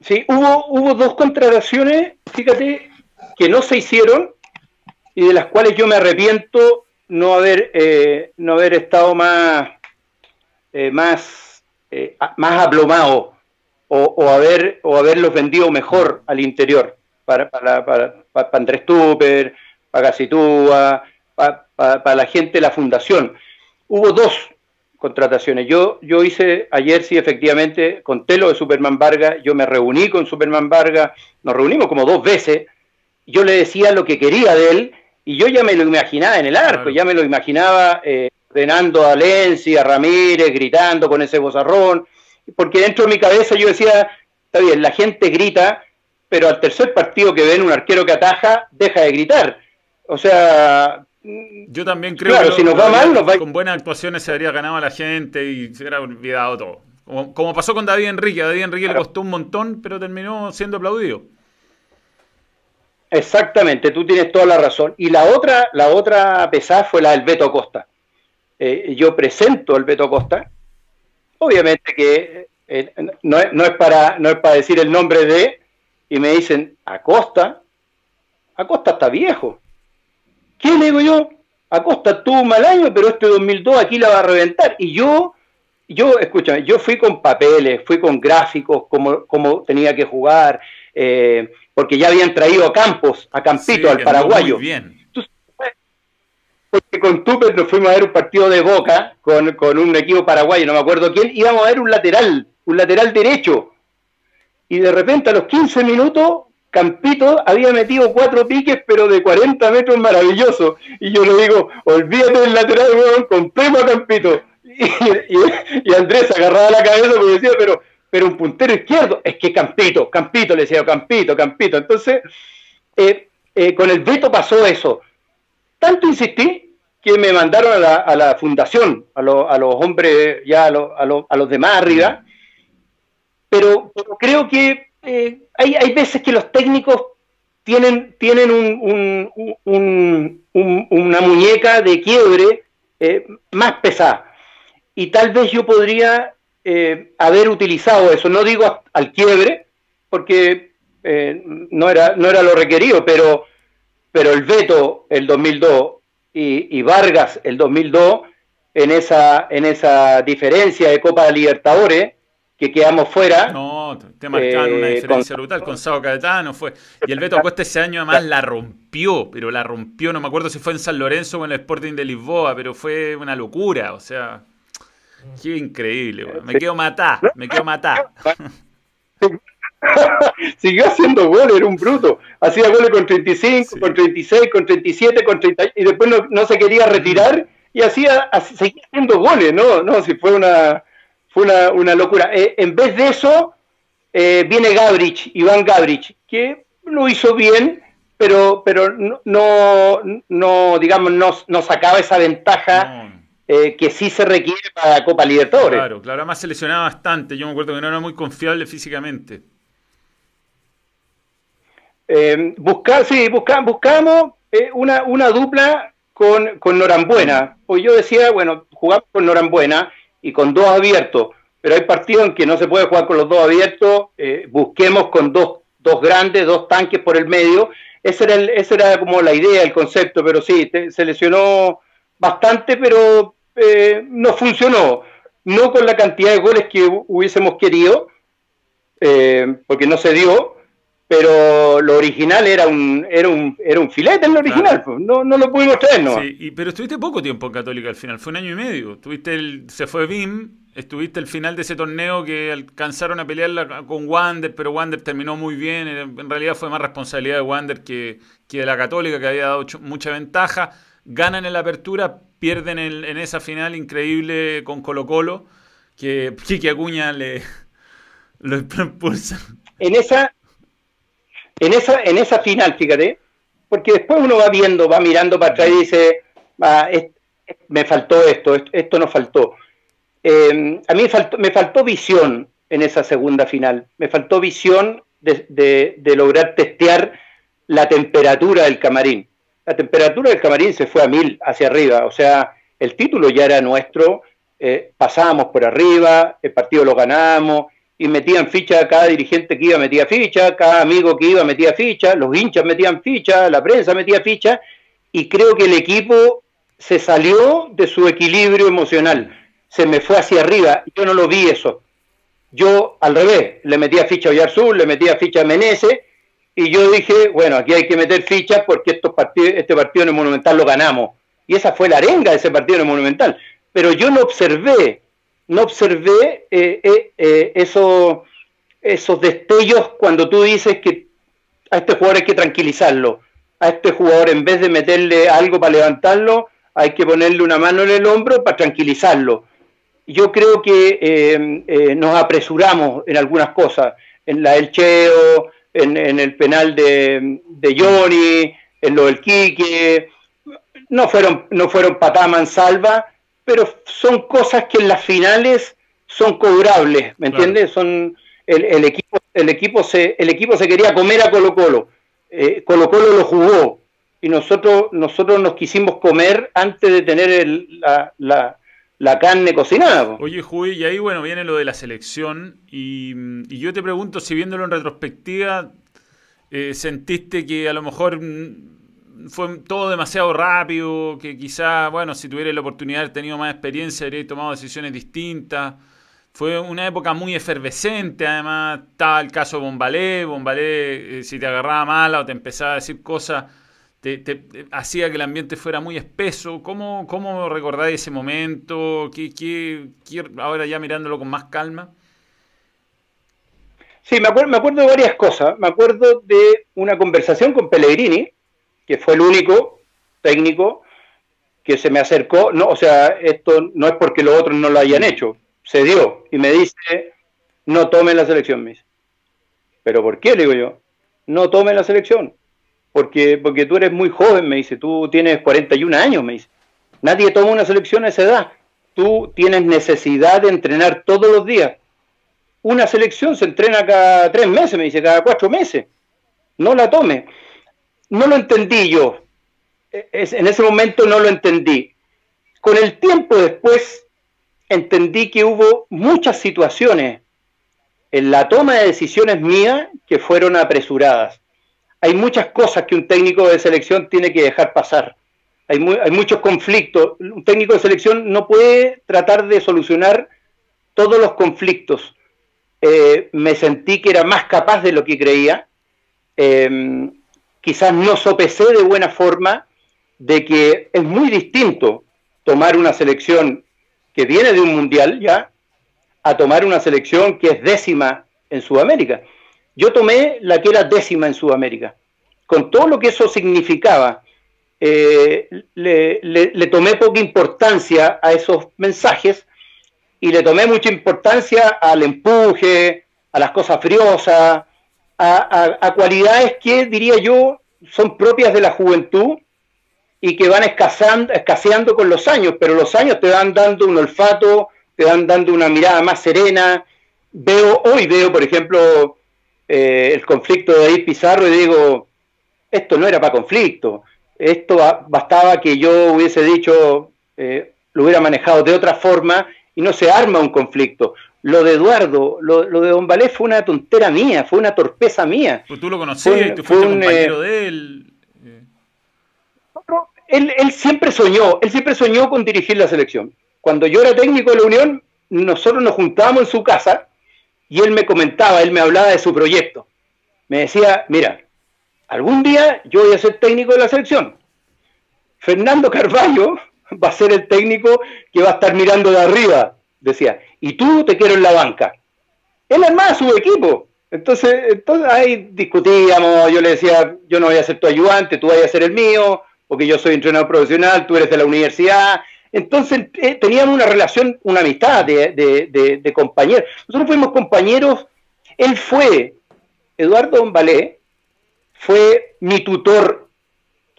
Sí, hubo, hubo dos contrataciones, fíjate, que no se hicieron y de las cuales yo me arrepiento no haber, eh, no haber estado más, eh, más, eh, más aplomado o, haber, o haberlos vendido mejor al interior para, para, para, para Andrés Tupper, para Casitúa, para, para la gente de la fundación. Hubo dos contrataciones. Yo, yo hice ayer, sí, efectivamente, conté lo de Superman Vargas, yo me reuní con Superman Vargas, nos reunimos como dos veces, yo le decía lo que quería de él y yo ya me lo imaginaba en el arco, ya me lo imaginaba eh, ordenando a Lenzi, a Ramírez, gritando con ese bozarrón, porque dentro de mi cabeza yo decía, está bien, la gente grita, pero al tercer partido que ven un arquero que ataja, deja de gritar. O sea... Yo también creo que si nos va mal, con buenas actuaciones se habría ganado a la gente y se hubiera olvidado todo. Como, pasó con David Enrique, a David Enrique le costó un montón, pero terminó siendo aplaudido. Exactamente, tú tienes toda la razón. Y la otra, la otra pesada fue la del Beto Costa. Eh, yo presento al Beto Costa, obviamente que eh, no, es para, no es para decir el nombre de, y me dicen, Acosta, Acosta está viejo. ¿Qué le digo yo? Acosta tuvo un mal año, pero este 2002 aquí la va a reventar. Y yo, yo, escúchame, yo fui con papeles, fui con gráficos, como, como tenía que jugar, eh, porque ya habían traído a Campos, a Campito, al paraguayo. Muy bien. porque con Tupper nos fuimos a ver un partido de Boca con, un equipo paraguayo, no me acuerdo quién, íbamos a ver un lateral, un lateral derecho. Y de repente a los 15 minutos, Campito había metido cuatro piques, pero de 40 metros maravilloso. Y yo le digo, olvídate del lateral, weón, compremos a Campito. Y, Andrés agarraba la cabeza porque decía, pero pero un puntero izquierdo, es que Campito, Campito, le decía Campito, Campito. Entonces, eh, eh, con el veto pasó eso. Tanto insistí que me mandaron a la, fundación, a, a, los hombres, ya a, a, los demás arriba, pero, creo que eh, hay, hay, veces que los técnicos tienen, tienen un, una muñeca de quiebre más pesada. Y tal vez yo podría eh, haber utilizado eso. No digo al quiebre, porque eh, no, era, no era lo requerido, pero, pero el veto el 2002 y, Vargas el 2002, en esa, en esa diferencia de Copa Libertadores, que quedamos fuera. No, te marcaban una eh, diferencia brutal con Sao Caetano fue. Y el Beto Acosta ese año además la rompió, pero la rompió, no me acuerdo si fue en San Lorenzo o en el Sporting de Lisboa, pero fue una locura, o sea. Qué increíble, Me quedo matá, me quedo matá. Siguió haciendo goles, era un bruto. Hacía goles con 35, con 36, con 37, con 30, y después no, se quería retirar y hacía, seguía haciendo goles, ¿no? No, si fue una, fue una, locura. Eh, en vez de eso, eh, viene Gabrich, Iván Gabrich, que lo hizo bien, pero, pero no, no, digamos, no, no sacaba esa ventaja. Eh, que sí se requiere para la Copa Libertadores. Claro, claro, además se lesionaba bastante. Yo me acuerdo que no era muy confiable físicamente. Eh, sí, buscamos eh, una, una, dupla con, con Norambuena. Pues yo decía, bueno, jugamos con Norambuena y con dos abiertos, pero hay partidos en que no se puede jugar con los dos abiertos. Eh, busquemos con dos, dos grandes, dos tanques por el medio. Esa era, el, esa era como la idea, el concepto, pero sí, se lesionó bastante, pero eh, no funcionó. No con la cantidad de goles que hubiésemos querido, eh, porque no se dio, pero lo original era un, era un, era un filete en lo original, pues, no, no lo pudimos traer, ¿no? Sí, pero estuviste poco tiempo en Católica al final, fue un año y medio. Tuviste el, se fue BIM, estuviste el final de ese torneo que alcanzaron a pelear con Wander, pero Wander terminó muy bien. En realidad fue más responsabilidad de Wander que, que de la Católica, que había dado mucha ventaja. Ganan en la apertura, pierden en, esa final increíble con Colo Colo, que Kiki Acuña le lo impulsa. En esa, en esa, en esa final, fíjate, porque después uno va viendo, va mirando para atrás y dice, ah, me faltó esto, esto, no faltó. Em, a mí me faltó, me faltó visión en esa segunda final, me faltó visión de, de lograr testear la temperatura del camarín la temperatura del camarín se fue a mil hacia arriba, o sea, el título ya era nuestro, eh, pasábamos por arriba, el partido lo ganábamos, y metían ficha, cada dirigente que iba metía ficha, cada amigo que iba metía ficha, los hinchas metían ficha, la prensa metía ficha, y creo que el equipo se salió de su equilibrio emocional, se me fue hacia arriba, yo no lo vi eso. Yo al revés, le metía ficha a Oyarzún, le metía ficha a Menezes, y yo dije, bueno, aquí hay que meter fichas porque estos partidos, este partido en el Monumental lo ganamos. Y esa fue la arenga de ese partido en el Monumental. Pero yo no observé, no observé eh, eh, eh, esos destellos cuando tú dices que a este jugador hay que tranquilizarlo. a este jugador en vez de meterle algo para levantarlo, hay que ponerle una mano en el hombro para tranquilizarlo. Yo creo que eh, eh, nos apresuramos en algunas cosas, en la del Cheo, en, el penal de, de, Johnny, en lo del Quique, no fueron, no fueron salva, pero son cosas que en las finales son cobrables, ¿me entiendes? Son el, equipo, el equipo se, el equipo se quería comer a Colo Colo, eh, Colo Colo lo jugó y nosotros, nosotros nos quisimos comer antes de tener la, la, carne cocinada. Oye, Juy, y ahí bueno, viene lo de la selección y, yo te pregunto si viéndolo en retrospectiva, eh, sentiste que a lo mejor fue todo demasiado rápido, que quizá, bueno, si tuviera la oportunidad de haber tenido más experiencia, habría tomado decisiones distintas. Fue una época muy efervescente, además estaba el caso de Bombalé, Bombalé eh, si te agarraba mala o te empezaba a decir cosas, te, hacía que el ambiente fuera muy espeso. ¿Cómo, cómo recordáis ese momento? ¿Qué, qué, ahora ya mirándolo con más calma. Sí, me acuerdo, me acuerdo de varias cosas. Me acuerdo de una conversación con Pellegrini, que fue el único técnico que se me acercó. No, o sea, esto no es porque los otros no lo hayan hecho se dio y me dice, no tome la selección, me dice. ¿Pero por qué? Le digo yo, no tome la selección. Porque, porque tú eres muy joven, me dice, tú tienes 41 años, me dice. Nadie toma una selección a esa edad. Tú tienes necesidad de entrenar todos los días. Una selección se entrena cada tres meses, me dice, cada cuatro meses. No la tome. No lo entendí yo. E, en ese momento no lo entendí. Con el tiempo después entendí que hubo muchas situaciones en la toma de decisiones mías que fueron apresuradas. Hay muchas cosas que un técnico de selección tiene que dejar pasar. Hay, muchos conflictos. Un técnico de selección no puede tratar de solucionar todos los conflictos. Eh, me sentí que era más capaz de lo que creía. Em, quizás no sopesé de buena forma de que es muy distinto tomar una selección que viene de un mundial ya a tomar una selección que es décima en Sudamérica. Yo tomé la que era décima en Sudamérica, con todo lo que eso significaba. Eh, le, tomé poca importancia a esos mensajes y le tomé mucha importancia al empuje, a las cosas friosas, a cualidades que, diría yo, son propias de la juventud y que van escaseando, escaseando con los años, pero los años te van dando un olfato, te van dando una mirada más serena. Veo, hoy veo, por ejemplo, eh, el conflicto de David Pizarro y digo, esto no era para conflicto, esto bastaba que yo hubiese dicho, eh, lo hubiera manejado de otra forma y no se arma un conflicto. Lo de Eduardo, lo, de Don Valé fue una tontera mía, fue una torpeza mía. Pues tú lo conocías, tú fuiste compañero eh, de él él, siempre soñó, él siempre soñó con dirigir la selección. Cuando yo era técnico de la Unión, nosotros nos juntábamos en su casa y él me comentaba, él me hablaba de su proyecto. Me decía, mira, algún día yo voy a ser técnico de la selección. Fernando Carballo va a ser el técnico que va a estar mirando de arriba, decía, y tú te quiero en la banca. Él armaba su equipo. Entonces, entonces ahí discutíamos, yo le decía, yo no voy a ser tu ayudante, tú vas a ser el mío, porque yo soy entrenador profesional, tú eres de la universidad. Entonces eh, teníamos una relación, una amistad de, de, compañeros. Nosotros fuimos compañeros, él fue, Eduardo Valé, fue mi tutor,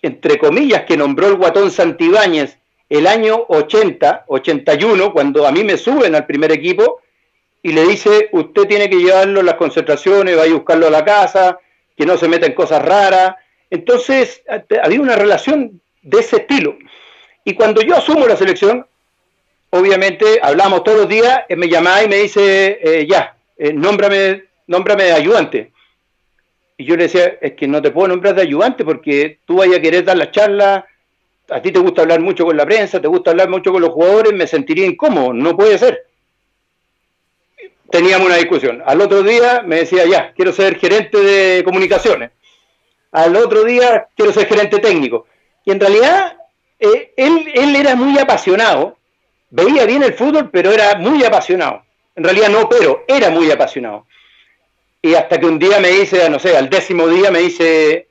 entre comillas, que nombró el guatón Santibáñez el año 80, 81, cuando a mí me suben al primer equipo, y le dice, usted tiene que llevarlo a las concentraciones, vaya a buscarlo a la casa, que no se meta en cosas raras, entonces, había una relación de ese estilo. Y cuando yo asumo la selección, obviamente hablamos todos los días, él me llamaba y me dice, eh, ya, eh, nómbrame, nómbrame de ayudante. Y yo le decía, es que no te puedo nombrar de ayudante porque tú vayas a querer dar la charla, a ti te gusta hablar mucho con la prensa, te gusta hablar mucho con los jugadores, me sentiría incómodo, no puede ser. Teníamos una discusión. Al otro día me decía, ya, quiero ser gerente de comunicaciones al otro día quiero ser gerente técnico. Y en realidad eh, él, él era muy apasionado, veía bien el fútbol, pero era muy apasionado. En realidad no, pero era muy apasionado. Y hasta que un día me dice, no sé, al décimo día me dice,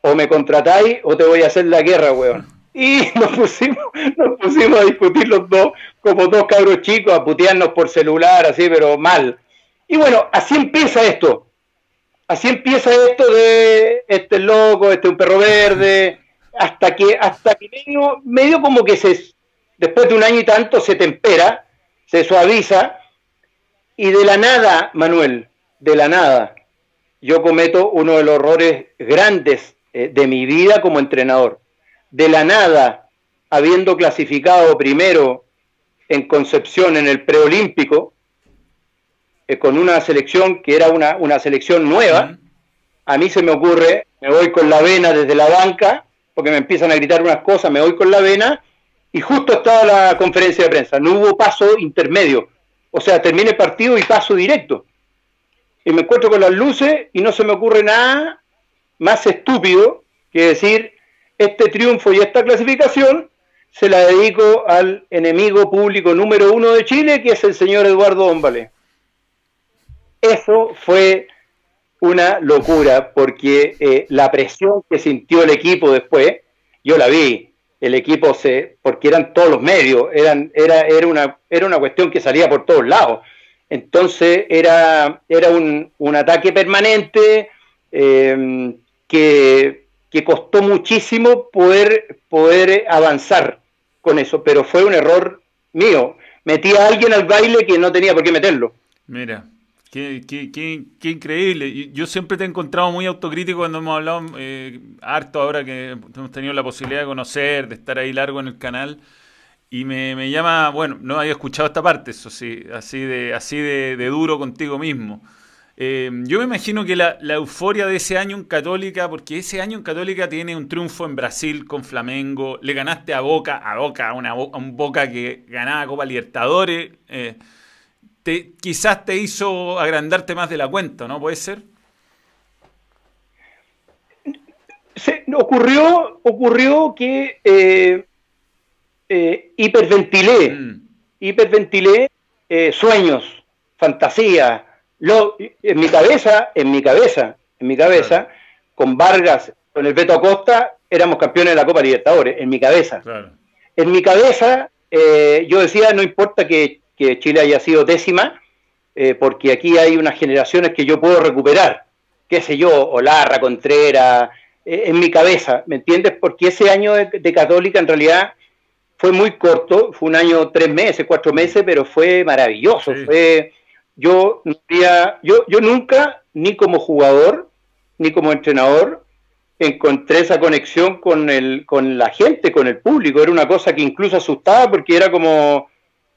o me contratáis o te voy a hacer la guerra, weón. Y nos pusimos, nos pusimos a discutir los dos, como dos cabros chicos, a putearnos por celular, así, pero mal. Y bueno, así empieza esto. Así empieza esto de este loco, este un perro verde, hasta que, hasta que medio, medio como que se, después de un año y tanto se tempera, se suaviza, y de la nada, Manuel, de la nada, yo cometo uno de los errores grandes eh, de mi vida como entrenador. De la nada, habiendo clasificado primero en Concepción en el preolímpico, eh, con una selección que era una, una selección nueva, a mí se me ocurre, me voy con la vena desde la banca, porque me empiezan a gritar unas cosas, me voy con la vena, y justo estaba la conferencia de prensa, no hubo paso intermedio, o sea, termine el partido y paso directo. Y me encuentro con las luces y no se me ocurre nada más estúpido que decir, este triunfo y esta clasificación se la dedico al enemigo público número uno de Chile, que es el señor Eduardo Ómbale. Eso fue una locura, porque eh, la presión que sintió el equipo después, yo la vi, el equipo se, porque eran todos los medios, eran, era, era, una, era una cuestión que salía por todos lados. Entonces era, era un, un ataque permanente eh, que, que, costó muchísimo poder, poder avanzar con eso, pero fue un error mío. Metí a alguien al baile que no tenía por qué meterlo. Mira, Qué, qué, qué, increíble. Yo siempre te he encontrado muy autocrítico cuando hemos hablado eh, harto ahora que hemos tenido la posibilidad de conocer, de estar ahí largo en el canal. Y me, me llama, bueno, no había escuchado esta parte, eso sí, así de, así de, duro contigo mismo. Eh, yo me imagino que la, la, euforia de ese año en Católica, porque ese año en Católica tiene un triunfo en Brasil con Flamengo, le ganaste a Boca, a Boca, una, a un Boca que ganaba Copa Libertadores. Eh, quizás te hizo agrandarte más de la cuenta, ¿no? ¿Puede ser? Se, ocurrió, ocurrió que eh, eh, hiperventilé, mm. hiperventilé sueños, fantasía, lo, en mi cabeza, en mi cabeza, en mi cabeza, con Vargas, con el Beto Acosta, éramos campeones de la Copa Libertadores, en mi cabeza. En mi cabeza, yo decía, no importa que que Chile haya sido décima, eh, porque aquí hay unas generaciones que yo puedo recuperar, qué sé yo, Olarra, Contreras, eh, en mi cabeza, ¿me entiendes? Porque ese año de, Católica en realidad fue muy corto, fue un año, tres meses, cuatro meses, pero fue maravilloso. Fue, yo, yo, yo nunca, ni como jugador, ni como entrenador, encontré esa conexión con, el, con la gente, con el público. Era una cosa que incluso asustaba porque era como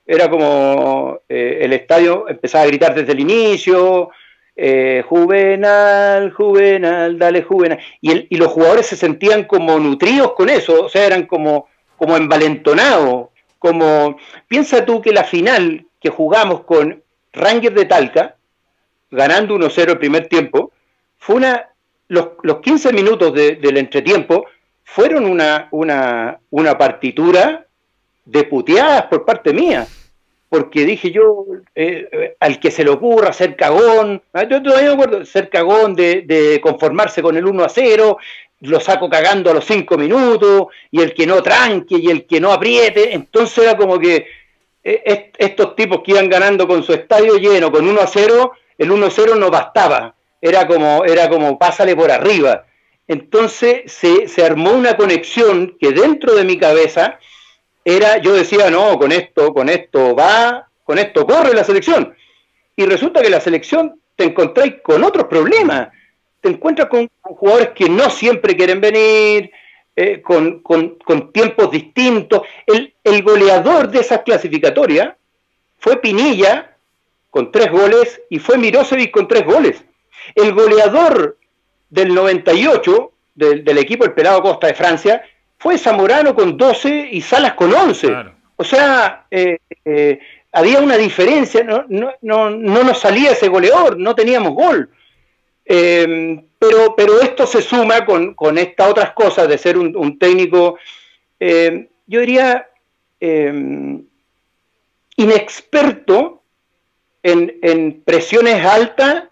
era como eh, el estadio empezaba a gritar desde el inicio, eh, Juvenal, Juvenal, dale Juvenal, y, y, los jugadores se sentían como nutridos con eso, o sea, eran como, como envalentonados, como, piensa tú que la final que jugamos con Rangers de Talca, ganando 1-0 el primer tiempo, fue una, los, los 15 minutos del entretiempo fueron una, una, una partitura de puteadas por parte mía porque dije yo, eh, al que se le ocurra ser cagón, ah, yo todavía me acuerdo, ser cagón de, conformarse con el 1 a 0, lo saco cagando a los 5 minutos, y el que no tranque, y el que no apriete, entonces era como que eh, estos tipos que iban ganando con su estadio lleno, con 1 a 0, el 1 a 0 no bastaba, era como, era como pásale por arriba. Entonces se, se armó una conexión que dentro de mi cabeza, era, yo decía, no, con esto, con esto va, con esto corre la selección. Y resulta que la selección te encontráis con otros problemas. Te encuentras con, jugadores que no siempre quieren venir, eh, con, tiempos distintos. El, el, goleador de esas clasificatorias fue Pinilla con tres goles y fue Mirosevic con tres goles. El goleador del 98 del, del equipo El Pelado Costa de Francia fue Zamorano con 12 y Salas con 11. O sea, eh, eh, había una diferencia, no, no, no, no, nos salía ese goleador, no teníamos gol. Em, pero, pero esto se suma con, con estas otras cosas de ser un, técnico, em, yo diría, em, inexperto en, en presiones altas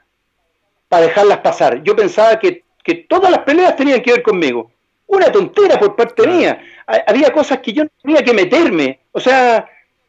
para dejarlas pasar. Yo pensaba que que todas las peleas tenían que ver conmigo. Una tontera por parte mía. Había cosas que yo no tenía que meterme. O sea,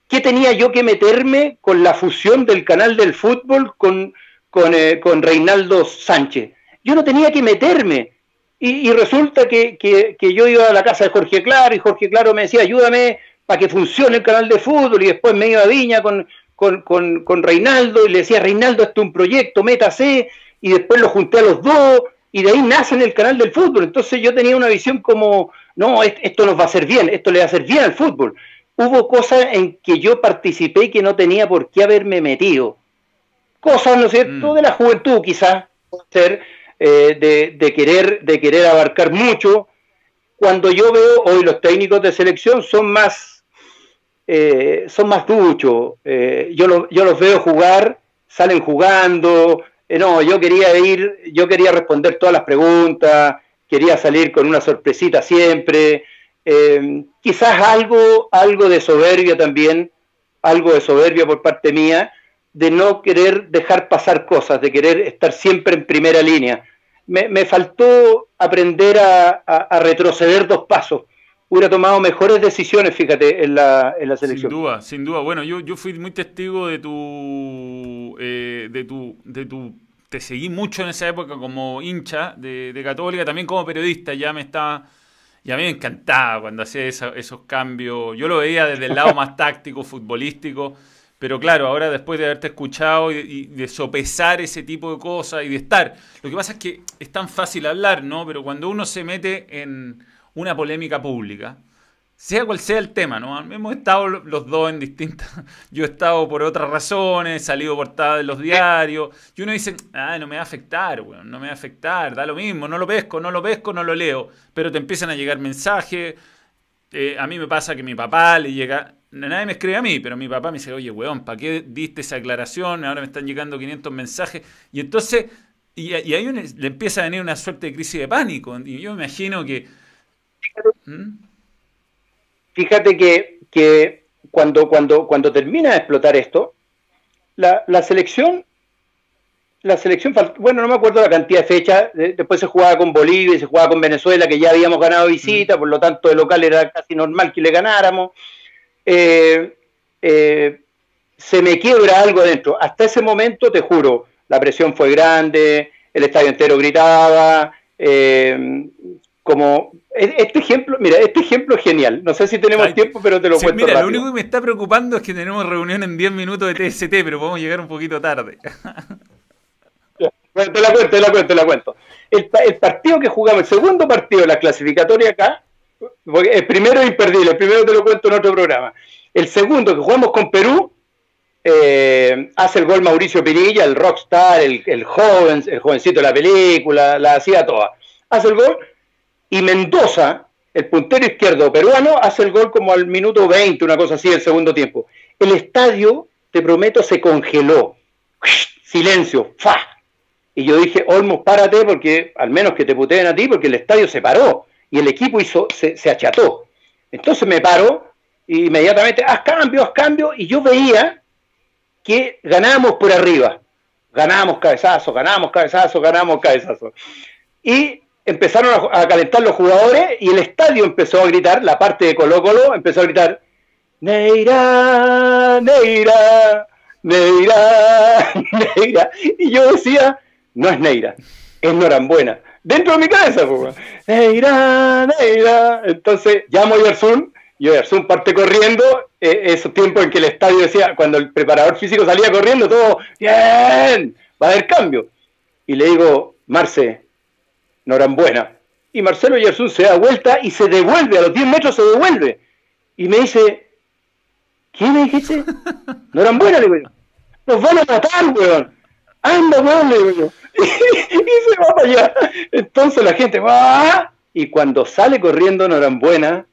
¿qué tenía yo que meterme con la fusión del canal del fútbol con, con, eh, Reinaldo Sánchez? Yo no tenía que meterme. Y, resulta que, que, yo iba a la casa de Jorge Claro y Jorge Claro me decía, ayúdame para que funcione el canal de fútbol y después me iba a Viña con, con, con, Reinaldo y le decía, Reinaldo, esto es un proyecto, métase, y después lo junté a los dos, y de ahí nace en el canal del fútbol. Entonces yo tenía una visión como, no, esto nos va a hacer bien, esto le va a hacer bien al fútbol. Hubo cosas en que yo participé que no tenía por qué haberme metido. Cosas, ¿no es cierto?, mm. de la juventud quizás, ser, eh, de, de, querer, de querer abarcar mucho. Cuando yo veo hoy los técnicos de selección son más eh, son más duchos. Eh, yo, yo los veo jugar, salen jugando. Eh, no, yo quería ir, yo quería responder todas las preguntas, quería salir con una sorpresita siempre. quizás algo, algo de soberbia también, algo de soberbia por parte mía, de no querer dejar pasar cosas, de querer estar siempre en primera línea. Me, faltó aprender a retroceder dos pasos hubiera tomado mejores decisiones, fíjate, en la, en la selección. Sin duda, sin duda. Bueno, yo, yo fui muy testigo de tu, eh, de tu, de tu, te seguí mucho en esa época como hincha de, de Católica, también como periodista, ya me estaba, y a mí me encantaba cuando hacía esos cambios. Yo lo veía desde el lado más táctico, futbolístico. Pero claro, ahora después de haberte escuchado y, de sopesar ese tipo de cosas y de estar, lo que pasa es que es tan fácil hablar, ¿no? Pero cuando uno se mete en, una polémica pública, sea cual sea el tema, ¿no? Hemos estado los dos en distintas. Yo he estado por otras razones, he salido portada de los diarios. Y uno dice, ah, no me va a afectar, weón, no me va a afectar, da lo mismo, no lo pesco, no lo pesco, no lo leo. Pero te empiezan a llegar mensajes. Eh, a mí me pasa que mi papá le llega. Nadie me escribe a mí, pero mi papá me dice, oye, weón, ¿para qué diste esa aclaración? Ahora me están llegando 500 mensajes. Y entonces, y, ahí le empieza a venir una suerte de crisis de pánico. Y yo me imagino que Fíjate que, cuando, cuando, cuando termina de explotar esto, la, selección, la selección, bueno, no me acuerdo la cantidad de fechas, después se jugaba con Bolivia y se jugaba con Venezuela, que ya habíamos ganado visita, por lo tanto de local era casi normal que le ganáramos. Eh, eh, se me quiebra algo adentro. Hasta ese momento, te juro, la presión fue grande, el estadio entero gritaba, eh, como este ejemplo, mira, este ejemplo es genial. No sé si tenemos tiempo, pero te lo cuento. Mira, lo único que me está preocupando es que tenemos reunión en 10 minutos de TST, pero podemos llegar un poquito tarde. Te la cuento, te la cuento, te la cuento. El, partido que jugamos, el segundo partido de la clasificatoria acá, el primero es imperdible, el primero te lo cuento en otro programa. El segundo que jugamos con Perú, eh, hace el gol Mauricio Pinilla, el rockstar, el, el joven, el jovencito de la película, la hacía toda. Hace el gol y Mendoza, el puntero izquierdo peruano, hace el gol como al minuto 20, una cosa así, del segundo tiempo. El estadio, te prometo, se congeló. Silencio, ¡fa! Y yo dije, Olmos, párate, porque al menos que te puteen a ti, porque el estadio se paró y el equipo hizo, se, acható. Entonces me paro y inmediatamente, haz cambio, haz cambio, y yo veía que ganábamos por arriba. Ganábamos cabezazo, ganábamos cabezazo, ganábamos cabezazo. Y empezaron a, calentar los jugadores y el estadio empezó a gritar, la parte de Colo Colo empezó a gritar, Neira, Neira, Neira, Neira. Y yo decía, no es Neira, es Norambuena. Dentro de mi cabeza, Neira, Neira. Entonces llamo a Yersun y Yersun parte corriendo. Eh, esos tiempos en que el estadio decía, cuando el preparador físico salía corriendo, todo, bien, va a haber cambio. Y le digo, Marce, Norambuena. Y Marcelo Yersun se da vuelta y se devuelve, a los 10 metros se devuelve. Y me dice, ¿quién me dijiste? Norambuena, le digo Nos van a matar, weón. Anda, weón, le digo y se va para allá. Entonces la gente va. Y cuando sale corriendo Norambuena,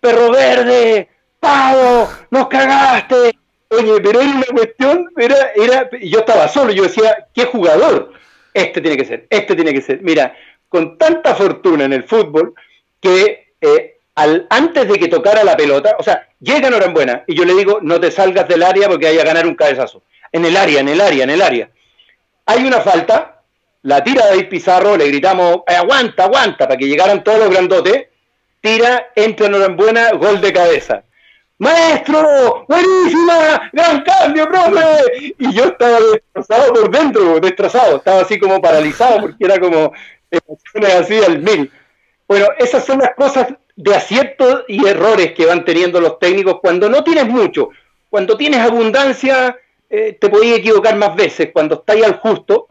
perro verde, pavo, nos cagaste. Oye, pero era una cuestión, era, era, yo estaba solo, yo decía, ¿qué jugador? este tiene que ser, este tiene que ser. Mira, con tanta fortuna en el fútbol que eh, al, antes de que tocara la pelota, o sea, llega Norambuena y yo le digo, no te salgas del área porque vaya a ganar un cabezazo. En el área, en el área, en el área. Hay una falta la tira David Pizarro, le gritamos, eh, aguanta, aguanta, para que llegaran todos los grandotes, tira, entra en gol de cabeza. ¡Maestro! ¡Buenísima! ¡Gran cambio, profe! Y yo estaba destrozado por dentro, destrozado, estaba así como paralizado, porque era como emociones así al mil. Bueno, esas son las cosas de aciertos y errores que van teniendo los técnicos cuando no tienes mucho. Cuando tienes abundancia, eh, te podías equivocar más veces. Cuando estáis al justo,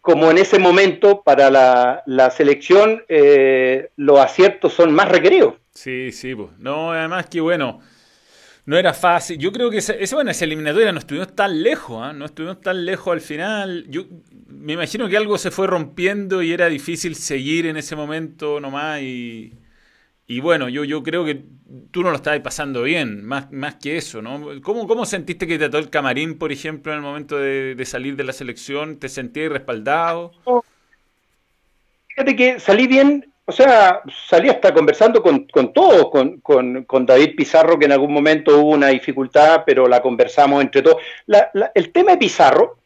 como en ese momento para la, selección, eh, los aciertos son más requeridos. Sí, sí, pues. No, además que bueno, no era fácil. Yo creo que esa, bueno, esa eliminatoria no estuvimos tan lejos, ¿ah? no estuvimos tan lejos al final. Yo me imagino que algo se fue rompiendo y era difícil seguir en ese momento nomás y y bueno, yo, yo creo que tú no lo estabas pasando bien, más, más que eso, ¿no? ¿Cómo, ¿Cómo sentiste que te trató el camarín, por ejemplo, en el momento de, salir de la selección? ¿Te sentías respaldado? Fíjate que salí bien, o sea, salí hasta conversando con, con todos, con, con, con, David Pizarro, que en algún momento hubo una dificultad, pero la conversamos entre todos. el tema de Pizarro,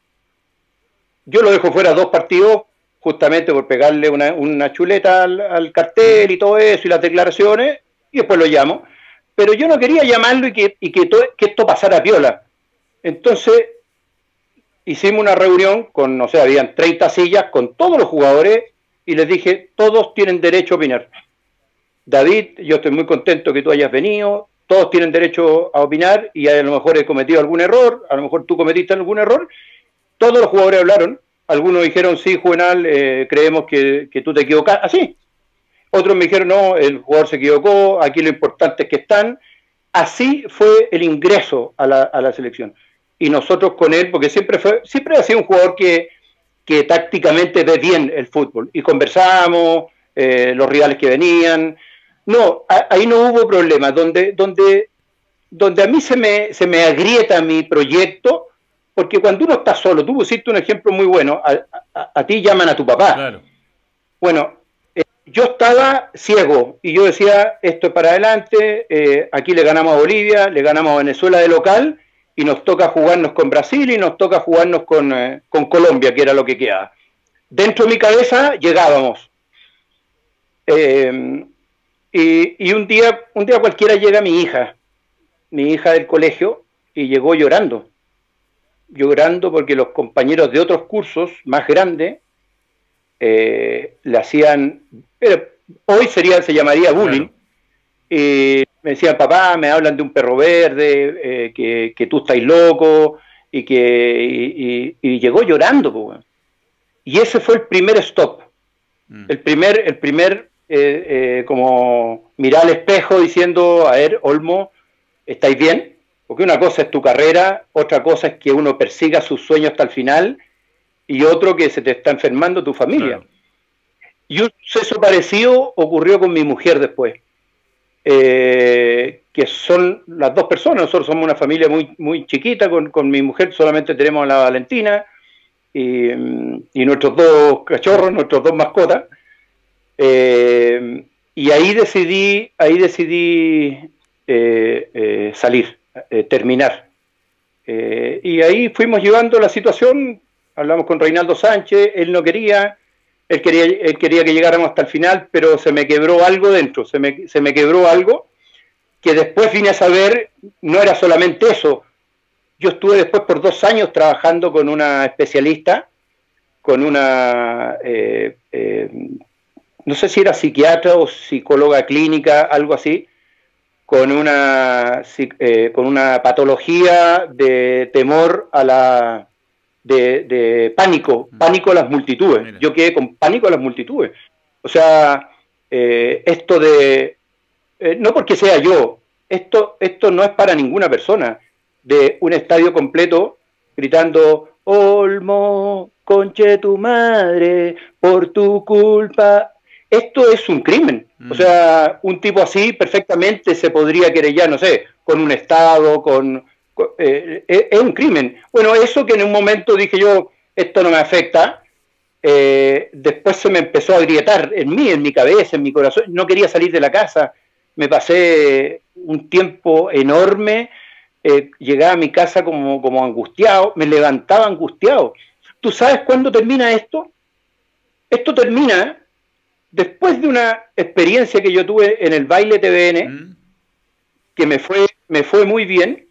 yo lo dejo fuera dos partidos justamente por pegarle una, chuleta al, cartel y todo eso y las declaraciones, y después lo llamo. Pero yo no quería llamarlo y que, y que, esto pasara a piola. Entonces hicimos una reunión con, no sé, habían 30 sillas con todos los jugadores y les dije, todos tienen derecho a opinar. David, yo estoy muy contento que tú hayas venido, todos tienen derecho a opinar y a lo mejor he cometido algún error, a lo mejor tú cometiste algún error. Todos los jugadores hablaron algunos dijeron, sí, Juvenal, eh, creemos que, tú te equivocas. Así. Otros me dijeron, no, el jugador se equivocó, aquí lo importante es que están. Así fue el ingreso a la, a la selección. Y nosotros con él, porque siempre fue, siempre ha sido un jugador que, que tácticamente ve bien el fútbol. Y conversamos, eh, los rivales que venían. No, ahí no hubo problema. Donde, donde, donde a mí se me, se me agrieta mi proyecto porque cuando uno está solo, tú pusiste un ejemplo muy bueno, a, ti llaman a tu papá. Bueno, eh, yo estaba ciego y yo decía, esto es para adelante, eh, aquí le ganamos a Bolivia, le ganamos a Venezuela de local y nos toca jugarnos con Brasil y nos toca jugarnos con, eh, con Colombia, que era lo que quedaba. Dentro de mi cabeza llegábamos. y, y un día, un día cualquiera llega mi hija, mi hija del colegio, y llegó llorando llorando porque los compañeros de otros cursos más grandes eh, le hacían, hoy sería, se llamaría bullying, y me decían, papá, me hablan de un perro verde, eh, que, que, tú estás loco, y que y, llegó llorando. Y ese fue el primer stop, mm. el primer, el primer eh, como mirar al espejo diciendo, a ver, Olmo, ¿estáis bien? Porque una cosa es tu carrera, otra cosa es que uno persiga sus sueños hasta el final y otro que se te está enfermando tu familia. Y un suceso parecido ocurrió con mi mujer después, eh, que son las dos personas, nosotros somos una familia muy, muy chiquita, con, mi mujer solamente tenemos a la Valentina y, nuestros dos cachorros, nuestros dos mascotas. Eh, y ahí decidí, ahí decidí eh, salir. Eh, terminar. Eh, y ahí fuimos llevando la situación, hablamos con Reinaldo Sánchez, él no quería, él quería, él quería que llegáramos hasta el final, pero se me quebró algo dentro, se me, se me quebró algo que después vine a saber, no era solamente eso, yo estuve después por dos años trabajando con una especialista, con una, eh, no sé si era psiquiatra o psicóloga clínica, algo así, con una, eh, con una patología de temor a la de, pánico, mm. pánico a las multitudes. Yo quedé con pánico a las multitudes. O sea, eh, esto de, eh, no porque sea yo, esto, esto no es para ninguna persona, de un estadio completo gritando, Olmo, conche tu madre, por tu culpa, esto es un crimen. O mm. sea, un tipo así perfectamente se podría querellar, no sé, con un Estado, con... Eh, eh, es un crimen. Bueno, eso que en un momento dije yo, esto no me afecta, eh, después se me empezó a agrietar en mí, en mi cabeza, en mi corazón. No quería salir de la casa. Me pasé un tiempo enorme. llegaba a mi casa como, como angustiado, me levantaba angustiado. ¿Tú sabes cuándo termina esto? esto termina después de una experiencia que yo tuve en el baile TVN, mm. que me fue, me fue muy bien,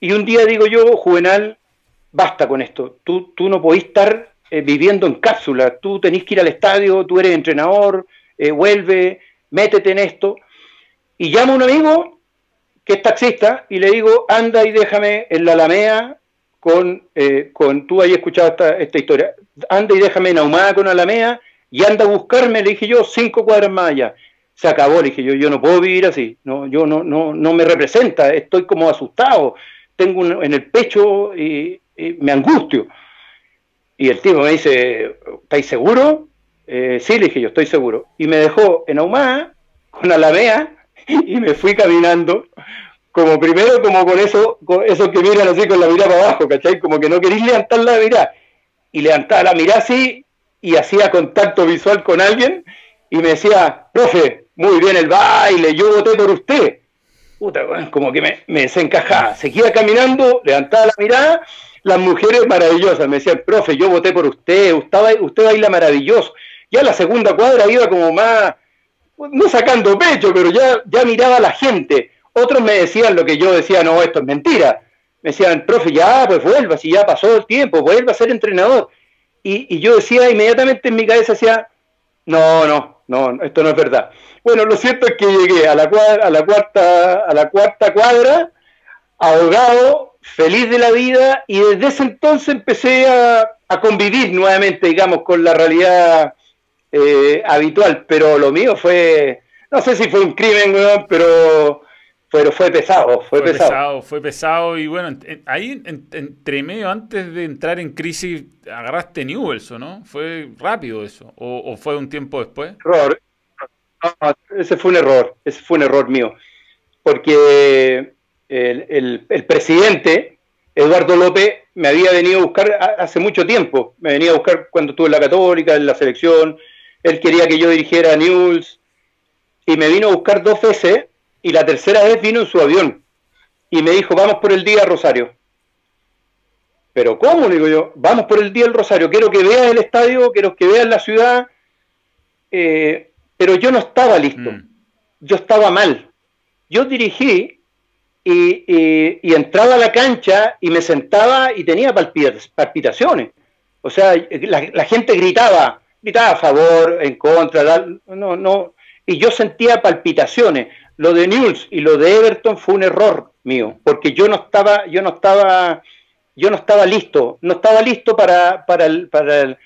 y un día digo yo, Juvenal, basta con esto, tú, tú no podés estar eh, viviendo en cápsula, tú tenés que ir al estadio, tú eres entrenador, eh, vuelve, métete en esto, y llamo a un amigo que es taxista y le digo, anda y déjame en la Alamea con, eh, con tú hayas escuchado esta, esta, historia, anda y déjame en Ahumada con Alamea y anda a buscarme, le dije yo, cinco cuadras más allá. Se acabó, le dije yo, yo no puedo vivir así, no, yo no, no, no me representa, estoy como asustado, tengo en el pecho y, me angustio. Y el tipo me dice, ¿estáis seguro? Eh, sí, le dije yo, estoy seguro. Y me dejó en Ahumada con Alamea y me fui caminando como primero como con eso, con eso que miran así con la mirada abajo, ¿cachai? Como que no queréis levantar la mirada. Y levantaba la mirada así y hacía contacto visual con alguien y me decía, profe, muy bien el baile, yo voté por usted. Puta, como que me, me desencajaba. Seguía caminando, levantaba la mirada, las mujeres maravillosas me decían, profe, yo voté por usted, usted, usted baila maravilloso. Ya la segunda cuadra iba como más, no sacando pecho, pero ya, ya miraba a la gente otros me decían lo que yo decía, no, esto es mentira. Me decían, profe, ya, pues vuelva, si ya pasó el tiempo, vuelva a ser entrenador. Y, yo decía inmediatamente en mi cabeza, decía, no, no, no, esto no es verdad. Bueno, lo cierto es que llegué a la, cuadra, a la, cuarta, a la cuarta cuadra, ahogado, feliz de la vida, y desde ese entonces empecé a, convivir nuevamente, digamos, con la realidad eh, habitual. Pero lo mío fue, no sé si fue un crimen, pero pero fue pesado, fue, pesado. Fue pesado y bueno, ahí entre medio, antes de entrar en crisis, agarraste Newells, ¿no? ¿Fue rápido eso? ¿O, fue un tiempo después? Error. ese fue un error, ese fue un error mío. Porque el, el, presidente, Eduardo López, me había venido a buscar hace mucho tiempo. Me venía a buscar cuando estuve en la Católica, en la selección. Él quería que yo dirigiera Newells. Y me vino a buscar dos veces y la tercera vez vino en su avión y me dijo, vamos por el día Rosario. Pero ¿cómo? Le digo yo, vamos por el día del Rosario, quiero que veas el estadio, quiero que veas la ciudad, eh, pero yo no estaba listo, mm. yo estaba mal. Yo dirigí y, entraba a la cancha y me sentaba y tenía palpitaciones. O sea, la, la gente gritaba, gritaba a favor, en contra, no, no, y yo sentía palpitaciones lo de News y lo de Everton fue un error mío, porque yo no estaba, yo no estaba, yo no estaba listo, no estaba listo para, para, el, para,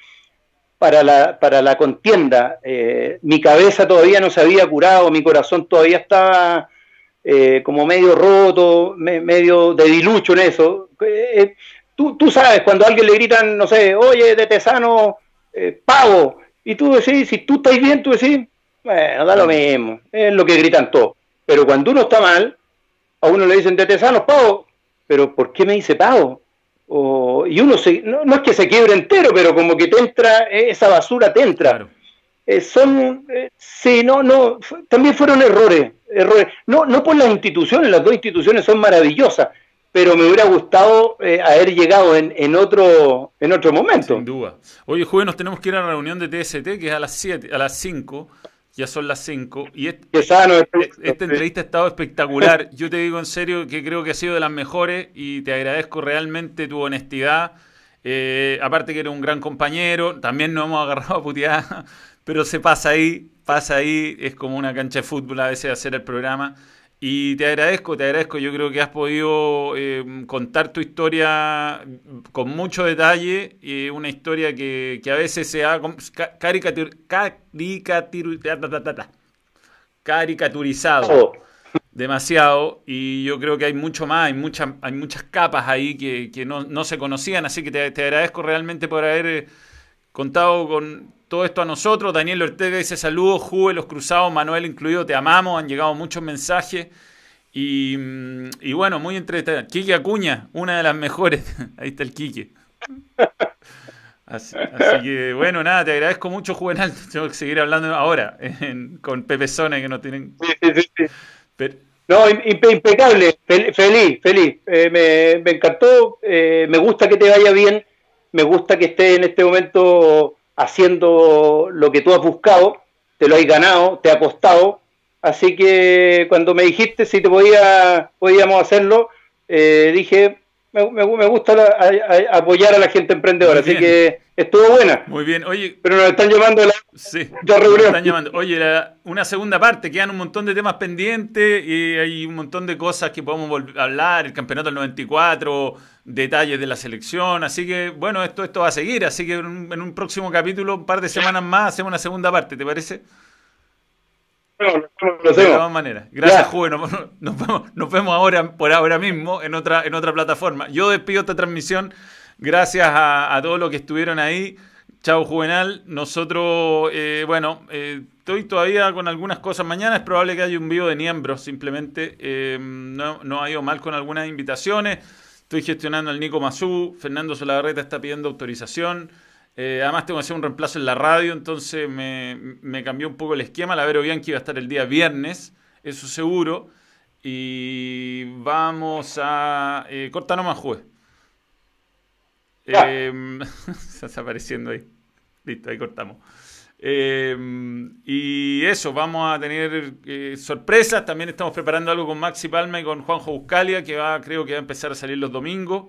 para, la, para la contienda. Eh, mi cabeza todavía no se había curado, mi corazón todavía estaba eh, como medio roto, medio de dilucho en eso. Eh, tú, tú, sabes, cuando a alguien le gritan, no sé, oye, de Tesano, pago, y tú decís, si tú estás bien, tú decís, bueno, da lo mismo, es lo que gritan todos. Pero cuando uno está mal, a uno le dicen de tesanos, pago, pero ¿por qué me dice pago? y uno se, no, es que se quiebre entero, pero como que te entra, eh, esa basura te entra. Eh, son, eh, sí, no, no, también fueron errores, errores. No, no por las instituciones, las dos instituciones son maravillosas, pero me hubiera gustado haber llegado en, en, otro en otro momento. Sin duda. Oye, jueves nos tenemos que ir a la reunión de TST, que es a las 7, a las 5 ya son las 5. Y este, esta entrevista ha estado espectacular. Yo te digo en serio que creo que ha sido de las mejores y te agradezco realmente tu honestidad. Eh, aparte que eres un gran compañero, también nos hemos agarrado a putear, pero se pasa ahí, pasa ahí, es como una cancha de fútbol a veces hacer el programa. Y te agradezco, te agradezco. Yo creo que has podido eh, contar tu historia con mucho detalle, y una historia que, a veces se ha caricaturizado demasiado y yo creo que hay mucho más, hay, muchas hay muchas capas ahí que, no, se conocían, así que te, te agradezco realmente por haber eh, contado con, todo esto a nosotros. Daniel Ortega dice saludos, Juve, los cruzados, Manuel incluido, te amamos. Han llegado muchos mensajes. Y, bueno, muy entretenido. Quique Acuña, una de las mejores. Ahí está el Quique. Así, que bueno, nada, te agradezco mucho, Juvenal. Tengo que seguir hablando ahora con Pepe Sone que no tienen. No, impecable, feliz, feliz. Eh, me, encantó, eh, me gusta que te vaya bien, me gusta que esté en este momento haciendo lo que tú has buscado, te lo has ganado, te ha costado. Así que cuando me dijiste si te podía, podíamos hacerlo, eh, dije, me, me, gusta apoyar a la gente emprendedora, así que estuvo buena. Muy bien, oye. Pero nos están llamando la sí, nos están llamando. Oye, una segunda parte, quedan un montón de temas pendientes y hay un montón de cosas que podemos a hablar, el campeonato del 94, detalles de la selección, así que bueno, esto, esto va a seguir, así que en un, en un próximo capítulo, un par de semanas más, hacemos una segunda parte, ¿te parece? de todas maneras. Gracias, Juve. Nos, vemos, ahora, por ahora mismo, en otra, en otra plataforma. Yo despido esta transmisión. Gracias a, todos los que estuvieron ahí. Chao, Juvenal. Nosotros, eh, bueno, eh, estoy todavía con algunas cosas. Mañana es probable que haya un vivo de miembros, simplemente. Eh, no, no ha ido mal con algunas invitaciones. Estoy gestionando al Nico Mazú. Fernando Solagarreta está pidiendo autorización. Eh, además tengo que hacer un reemplazo en la radio, entonces me, cambió un poco el esquema. La Vero Bianchi va a estar el día viernes, eso seguro. Y vamos a... Eh, corta nomás, juez. Eh, está apareciendo ahí. Listo, ahí cortamos. Em, y eso, vamos a tener eh, sorpresas. También estamos preparando algo con Maxi Palma y con Juanjo Buscalia, que va, creo que va a empezar a salir los domingos.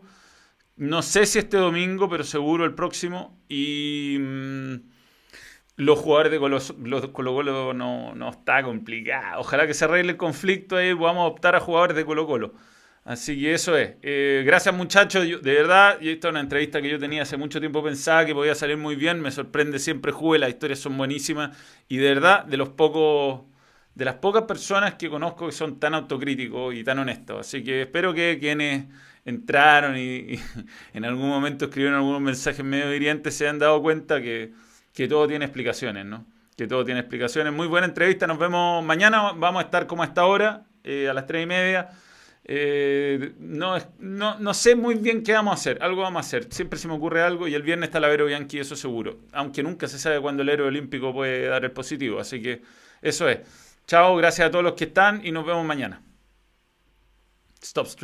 No sé si este domingo, pero seguro el próximo. Y mm, los jugadores de Colo, Colo no, no, está complicado. Ojalá que se arregle el conflicto y a optar a jugadores de Colo Colo. Así que eso es. Eh, gracias muchachos, de verdad, y esta es una entrevista que yo tenía hace mucho tiempo pensaba que podía salir muy bien, me sorprende siempre Juve, las historias son buenísimas y de verdad, de los pocos, de las pocas personas que conozco que son tan autocríticos y tan honestos. Así que espero que quienes entraron y, en algún momento escribieron algunos mensajes medio hirientes, se han dado cuenta que, todo tiene explicaciones, ¿no? Que todo tiene explicaciones. Muy buena entrevista, nos vemos mañana, vamos a estar como a esta hora, eh, a las tres y media. Eh, no, no, no, sé muy bien qué vamos a hacer, algo vamos a hacer, siempre se me ocurre algo y el viernes está la Vero Bianchi, eso seguro, aunque nunca se sabe cuándo el héroe olímpico puede dar el positivo, así que eso es. Chao, gracias a todos los que están y nos vemos mañana. Stop stream.